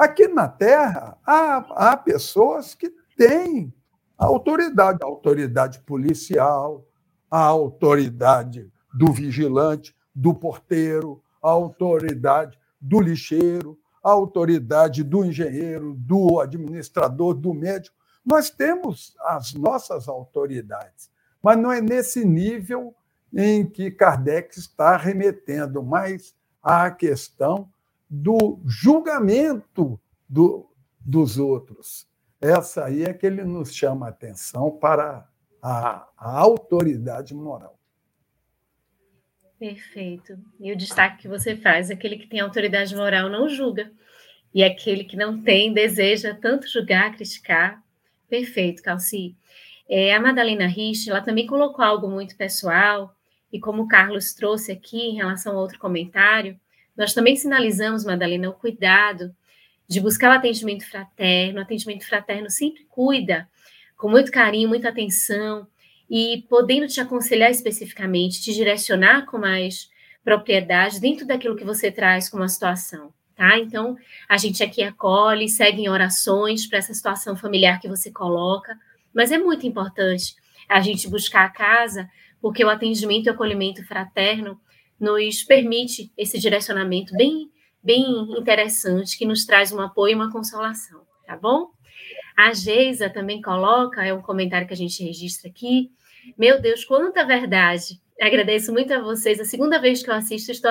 aqui na Terra, há, há pessoas que têm a autoridade, a autoridade policial, a autoridade do vigilante, do porteiro, a autoridade do lixeiro, a autoridade do engenheiro, do administrador, do médico. Nós temos as nossas autoridades, mas não é nesse nível em que Kardec está remetendo, mas à questão do julgamento do, dos outros. Essa aí é que ele nos chama a atenção para a, a autoridade moral. Perfeito. E o destaque que você faz, aquele que tem autoridade moral não julga, e aquele que não tem deseja tanto julgar, criticar. Perfeito, Calci. É, a Madalena Rich, ela também colocou algo muito pessoal, e como o Carlos trouxe aqui em relação a outro comentário, nós também sinalizamos, Madalena, o cuidado de buscar o atendimento fraterno. O atendimento fraterno sempre cuida com muito carinho, muita atenção, e podendo te aconselhar especificamente, te direcionar com mais propriedade dentro daquilo que você traz como a situação, tá? Então, a gente aqui acolhe, segue em orações para essa situação familiar que você coloca, mas é muito importante a gente buscar a casa, porque o atendimento e o acolhimento fraterno nos permite esse direcionamento bem, bem interessante, que nos traz um apoio e uma consolação, tá bom? A Geisa também coloca, é um comentário que a gente registra aqui. Meu Deus, quanta verdade! Agradeço muito a vocês. A segunda vez que eu assisto, estou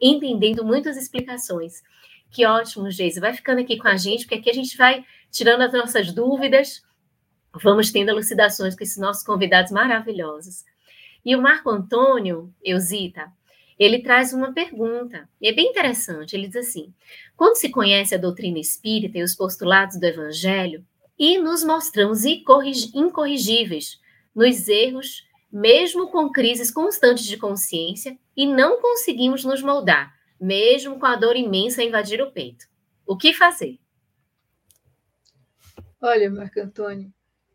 entendendo muitas explicações. Que ótimo, Geisa. Vai ficando aqui com a gente, porque aqui a gente vai tirando as nossas dúvidas, vamos tendo elucidações com esses nossos convidados maravilhosos. E o Marco Antônio Eusita, ele traz uma pergunta, e é bem interessante. Ele diz assim: quando se conhece a doutrina espírita e os postulados do Evangelho, e nos mostramos incorrigíveis nos erros, mesmo com crises constantes de consciência, e não conseguimos nos moldar, mesmo com a dor imensa a invadir o peito. O que fazer? Olha, Marco Antônio,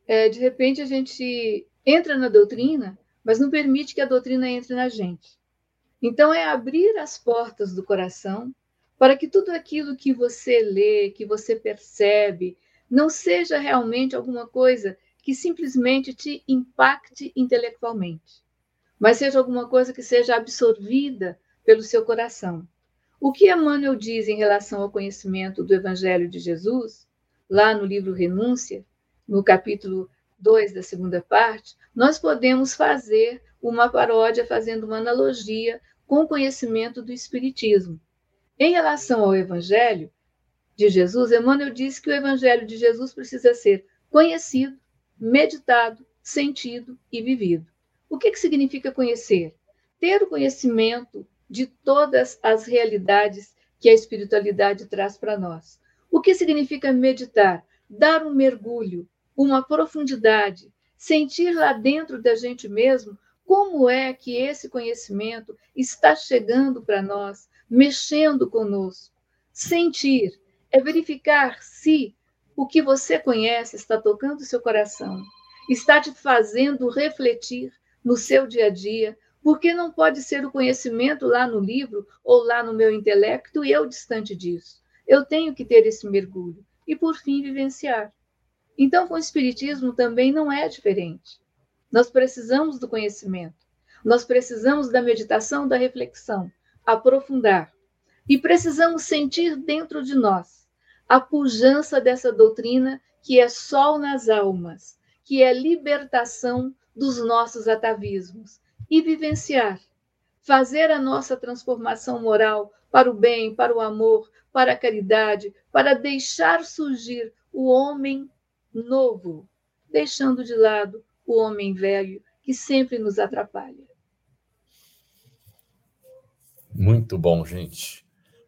é, de repente a gente entra na doutrina, mas não permite que a doutrina entre na gente. Então, é abrir as portas do coração para que tudo aquilo que você lê, que você percebe, não seja realmente alguma coisa que simplesmente te impacte intelectualmente, mas seja alguma coisa que seja absorvida pelo seu coração. O que Emmanuel diz em relação ao conhecimento do Evangelho de Jesus, lá no livro Renúncia, no capítulo 2 da segunda parte, nós podemos fazer uma paródia fazendo uma analogia com o conhecimento do Espiritismo. Em relação ao Evangelho de Jesus, Emmanuel diz que o Evangelho de Jesus precisa ser conhecido, meditado, sentido e vivido. O que, que significa conhecer? Ter o conhecimento de todas as realidades que a espiritualidade traz para nós. O que significa meditar? Dar um mergulho, uma profundidade, sentir lá dentro da gente mesmo como é que esse conhecimento está chegando para nós, mexendo conosco. Sentir é verificar se o que você conhece está tocando seu coração, está te fazendo refletir no seu dia a dia, porque não pode ser o conhecimento lá no livro ou lá no meu intelecto e eu distante disso. Eu tenho que ter esse mergulho e, por fim, vivenciar. Então, com o Espiritismo também não é diferente. Nós precisamos do conhecimento, nós precisamos da meditação, da reflexão, aprofundar. E precisamos sentir dentro de nós a pujança dessa doutrina que é sol nas almas, que é libertação dos nossos atavismos e vivenciar, fazer a nossa transformação moral para o bem, para o amor, para a caridade, para deixar surgir o homem novo, deixando de lado o homem velho que sempre nos atrapalha. Muito bom, gente.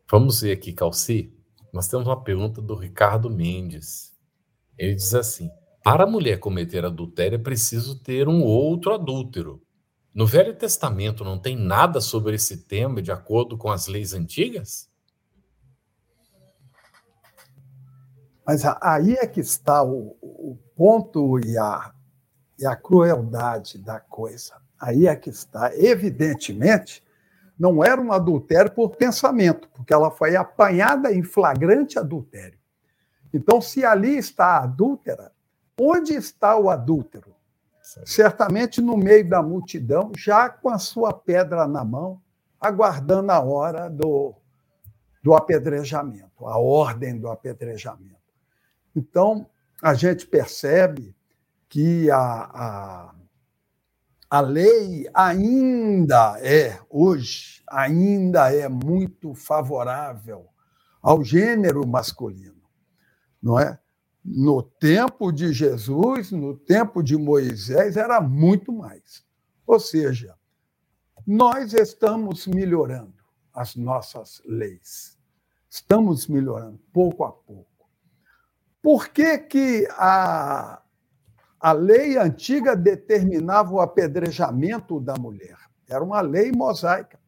Vamos ver aqui, Calci. Nós temos uma pergunta do Ricardo Mendes. Ele diz assim: para a mulher cometer adultério é preciso ter um outro adúltero. No Velho Testamento não tem nada sobre esse tema de acordo com as leis antigas? Mas aí é que está o, o ponto e a, e a crueldade da coisa. Aí é que está. Evidentemente, não era um adultério por pensamento, porque ela foi apanhada em flagrante adultério. Então, se ali está a adúltera, onde está o adúltero? Certamente no meio da multidão, já com a sua pedra na mão, aguardando a hora do, do apedrejamento, a ordem do apedrejamento. Então, a gente percebe que a, a, a lei ainda é, hoje, ainda é muito favorável ao gênero masculino, não é? No tempo de Jesus, no tempo de Moisés, era muito mais. Ou seja, nós estamos melhorando as nossas leis. Estamos melhorando pouco a pouco. Por que, que a, a lei antiga determinava o apedrejamento da mulher. Era uma lei mosaica.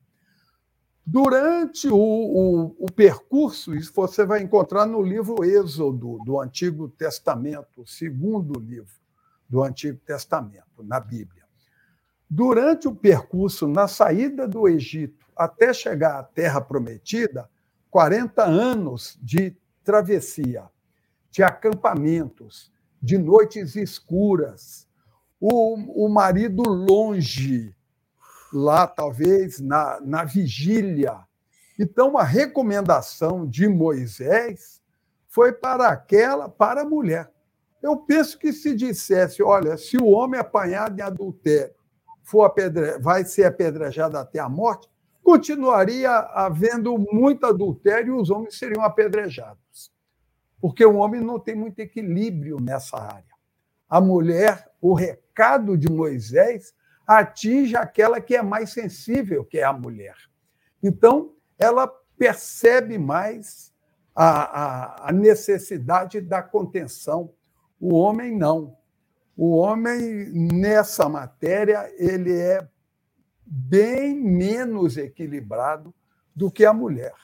Durante o, o, o, percurso, isso você vai encontrar no livro Êxodo, do Antigo Testamento, o segundo livro do Antigo Testamento, na Bíblia. Durante o percurso, na saída do Egito até chegar à Terra Prometida, 40 anos de travessia, de acampamentos, de noites escuras, o, o marido longe, lá talvez na, na vigília. Então, a recomendação de Moisés foi para aquela, para a mulher. Eu penso que se dissesse, olha, se o homem apanhado em adultério for apedre... vai ser apedrejado até a morte, continuaria havendo muito adultério e os homens seriam apedrejados. Porque o homem não tem muito equilíbrio nessa área. A mulher, o recado de Moisés atinge aquela que é mais sensível, que é a mulher. Então, ela percebe mais a, a, a necessidade da contenção. O homem não. O homem, nessa matéria, ele é bem menos equilibrado do que a mulher.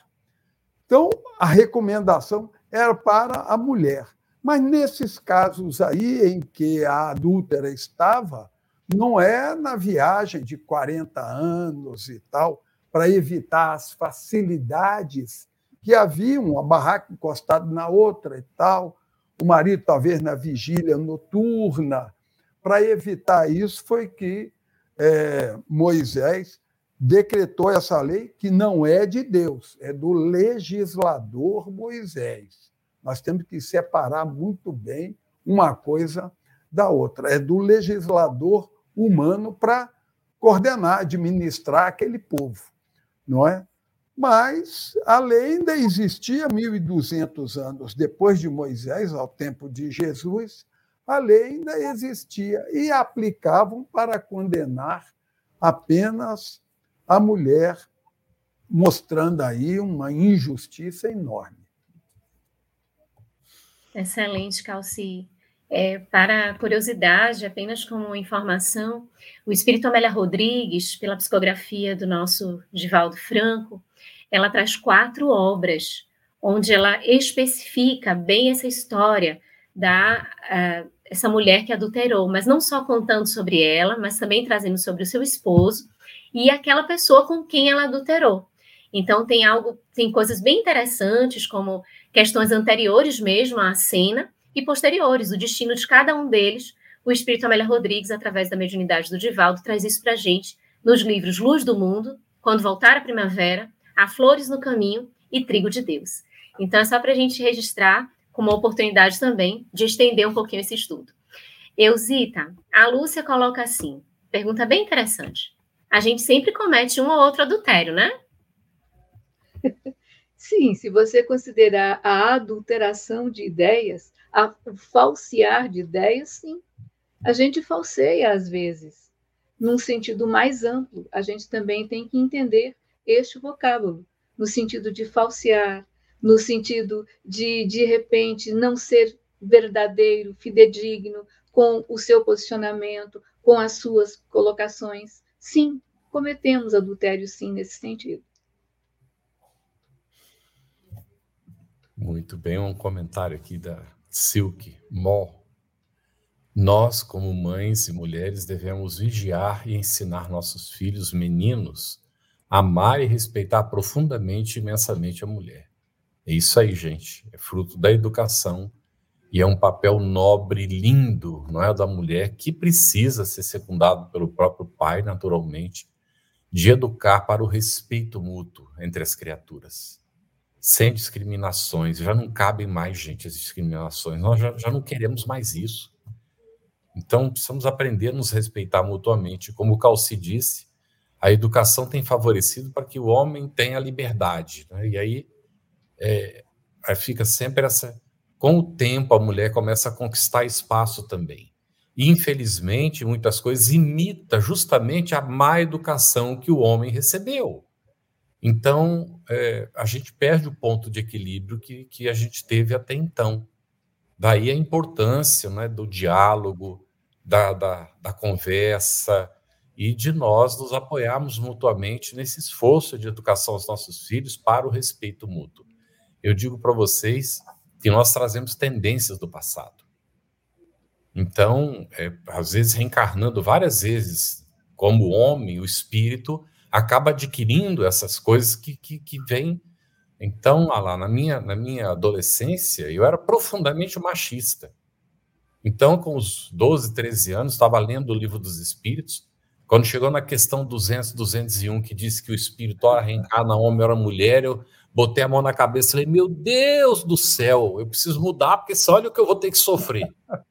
Então, a recomendação era para a mulher. Mas nesses casos aí em que a adúltera estava, não é na viagem de 40 anos e tal, para evitar as facilidades que haviam, uma barraca encostada na outra e tal, o marido talvez na vigília noturna. Para evitar isso foi que é, Moisés decretou essa lei que não é de Deus, é do legislador Moisés. Nós temos que separar muito bem uma coisa da outra. É do legislador humano para coordenar, administrar aquele povo, não é? Mas a lei ainda existia 1.200 anos depois de Moisés, ao tempo de Jesus, a lei ainda existia e aplicavam para condenar apenas a mulher, mostrando aí uma injustiça enorme. Excelente, Calci. É, para curiosidade, apenas como informação, o Espírito Amélia Rodrigues, pela psicografia do nosso Divaldo Franco, ela traz quatro obras onde ela especifica bem essa história da uh, essa mulher que adulterou, mas não só contando sobre ela, mas também trazendo sobre o seu esposo e aquela pessoa com quem ela adulterou. Então tem algo, tem coisas bem interessantes como questões anteriores mesmo à cena e posteriores, o destino de cada um deles. O Espírito Amélia Rodrigues, através da mediunidade do Divaldo, traz isso para a gente nos livros Luz do Mundo, Quando Voltar a Primavera, Há Flores no Caminho e Trigo de Deus. Então, é só para a gente registrar como oportunidade também de estender um pouquinho esse estudo. Eusita, a Lúcia coloca assim, pergunta bem interessante. A gente sempre comete um ou outro adultério, né? Sim, se você considerar a adulteração de ideias, a falsear de ideias, sim. A gente falseia às vezes. Num sentido mais amplo, a gente também tem que entender este vocábulo, no sentido de falsear, no sentido de, de repente, não ser verdadeiro, fidedigno com o seu posicionamento, com as suas colocações. Sim, cometemos adultério, sim, nesse sentido. Muito bem, um comentário aqui da Silk Mó. Nós, como mães e mulheres, devemos vigiar e ensinar nossos filhos meninos a amar e respeitar profundamente e imensamente a mulher. É isso aí, gente. É fruto da educação e é um papel nobre, lindo, não é, da mulher que precisa ser secundado pelo próprio pai, naturalmente, de educar para o respeito mútuo entre as criaturas sem discriminações. Já não cabem mais, gente, as discriminações. Nós já, já não queremos mais isso. Então, precisamos aprender a nos respeitar mutuamente. Como o Calci disse, a educação tem favorecido para que o homem tenha liberdade. Né? E aí, é, fica sempre essa. Com o tempo, a mulher começa a conquistar espaço também. E, infelizmente, muitas coisas imita justamente a má educação que o homem recebeu. Então, é, a gente perde o ponto de equilíbrio que, que a gente teve até então. Daí a importância né, do diálogo, da, da, da conversa e de nós nos apoiarmos mutuamente nesse esforço de educação aos nossos filhos para o respeito mútuo. Eu digo para vocês que nós trazemos tendências do passado. Então, é, às vezes reencarnando várias vezes como homem, o espírito acaba adquirindo essas coisas que, que, que vêm. Então, lá, na minha, na minha adolescência, eu era profundamente machista. Então, com os 12, 13 anos, estava lendo o livro dos Espíritos. Quando chegou na questão 200, 201, que diz que o espírito ora reencarna homem, ora mulher, eu botei a mão na cabeça e falei: Meu Deus do céu, eu preciso mudar, porque só olha o que eu vou ter que sofrer.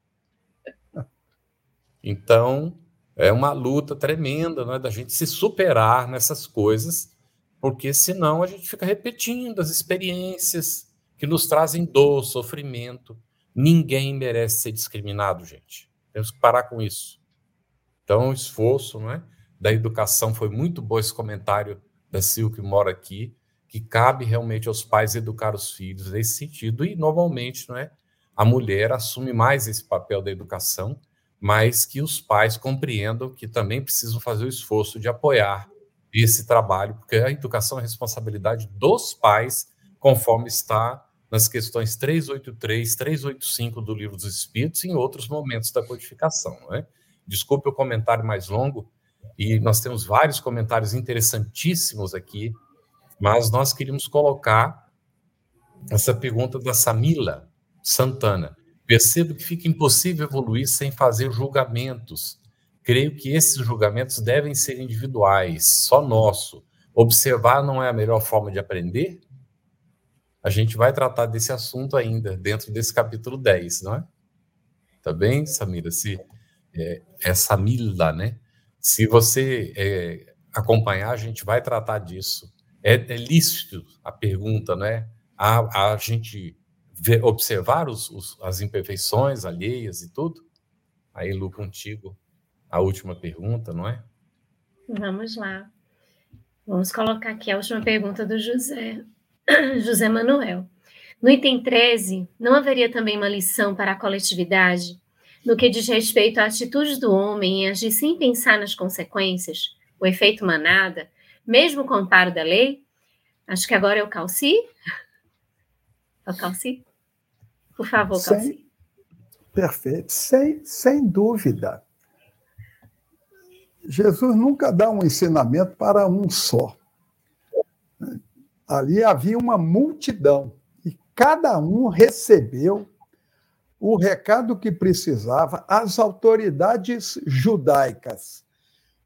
Então, é uma luta tremenda né, da gente se superar nessas coisas, porque senão a gente fica repetindo as experiências que nos trazem dor, sofrimento. Ninguém merece ser discriminado, gente. Temos que parar com isso. Então, o esforço não é, da educação foi muito bom esse comentário da Sil que mora aqui, que cabe realmente aos pais educar os filhos nesse sentido, e normalmente não é, a mulher assume mais esse papel da educação, mas que os pais compreendam que também precisam fazer o esforço de apoiar esse trabalho, porque a educação é responsabilidade dos pais, conforme está nas questões 383, 385 do Livro dos Espíritos e em outros momentos da codificação. Não é? Desculpe o comentário mais longo, e nós temos vários comentários interessantíssimos aqui, mas nós queríamos colocar essa pergunta da Samila Santana. Percebo que fica impossível evoluir sem fazer julgamentos. Creio que esses julgamentos devem ser individuais, só nosso. Observar não é a melhor forma de aprender? A gente vai tratar desse assunto ainda dentro desse capítulo 10, não é? Tá bem, Samira? Se, é, é Samila, né? Se você é, acompanhar, a gente vai tratar disso. É, é lícito a pergunta, né? A, a gente ver, observar os, os, as imperfeições alheias e tudo? Aí, Lu, contigo, a última pergunta, não é? Vamos lá. Vamos colocar aqui a última pergunta do José, José Manuel. No item 13, não haveria também uma lição para a coletividade no que diz respeito à atitude do homem em agir sem pensar nas consequências, o efeito manada, mesmo com o amparo da lei? Acho que agora é o Calci. É o Calci? Por favor, sem, Perfeito, sem, sem dúvida. Jesus nunca dá um ensinamento para um só. Ali havia uma multidão e cada um recebeu o recado que precisava. As autoridades judaicas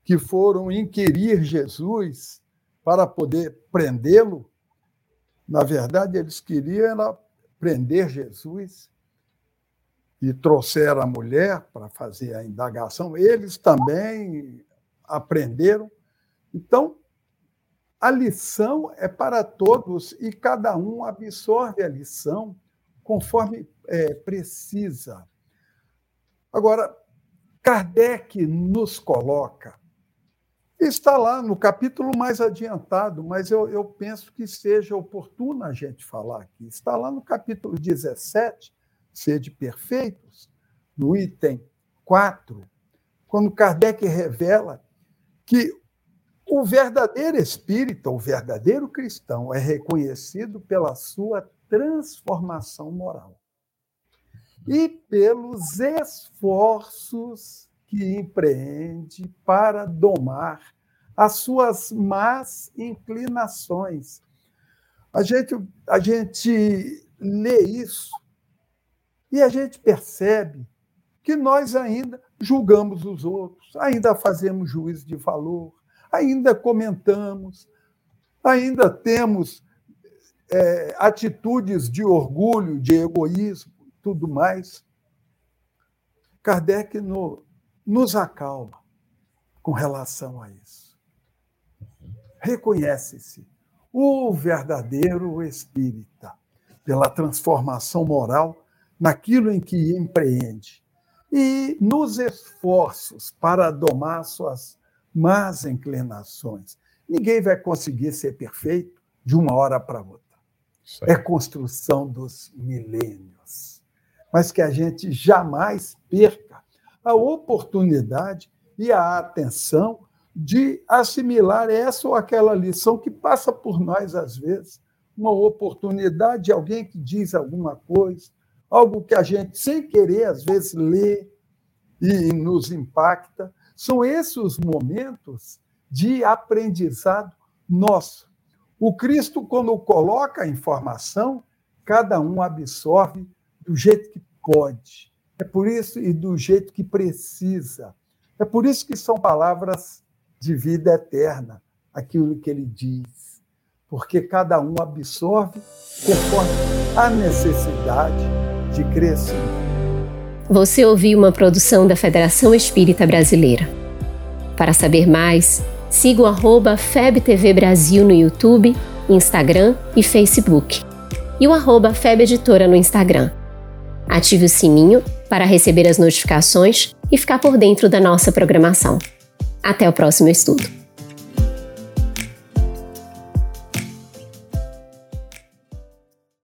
que foram inquirir Jesus para poder prendê-lo, na verdade, eles queriam prender Jesus e trouxeram a mulher para fazer a indagação. Eles também aprenderam. Então, a lição é para todos e cada um absorve a lição conforme é, precisa. Agora, Kardec nos coloca, está lá no capítulo mais adiantado, mas eu, eu penso que seja oportuno a gente falar aqui. Está lá no capítulo 17, Sede Perfeitos, no item 4, quando Kardec revela que o verdadeiro espírita, o verdadeiro cristão, é reconhecido pela sua transformação moral e pelos esforços que empreende para domar as suas más inclinações. A gente, a gente lê isso e a gente percebe que nós ainda julgamos os outros, ainda fazemos juízo de valor, ainda comentamos, ainda temos é, atitudes de orgulho, de egoísmo, tudo mais. Kardec no, nos acalma com relação a isso. Reconhece-se o verdadeiro espírita pela transformação moral naquilo em que empreende e nos esforços para domar suas más inclinações. Ninguém vai conseguir ser perfeito de uma hora para outra. É construção dos milênios. Mas que a gente jamais perca a oportunidade e a atenção de assimilar essa ou aquela lição que passa por nós às vezes. Uma oportunidade de alguém que diz alguma coisa, algo que a gente, sem querer, às vezes lê e nos impacta. São esses os momentos de aprendizado nosso. O Cristo, quando coloca a informação, cada um absorve do jeito que pode. É por isso e do jeito que precisa. É por isso que são palavras de vida eterna, aquilo que ele diz. Porque cada um absorve conforme a necessidade de crescimento. Você ouviu uma produção da Federação Espírita Brasileira. Para saber mais, siga o FebTV Brasil no YouTube, Instagram e Facebook. E o arroba no Instagram. Ative o sininho para receber as notificações e ficar por dentro da nossa programação. Até o próximo estudo!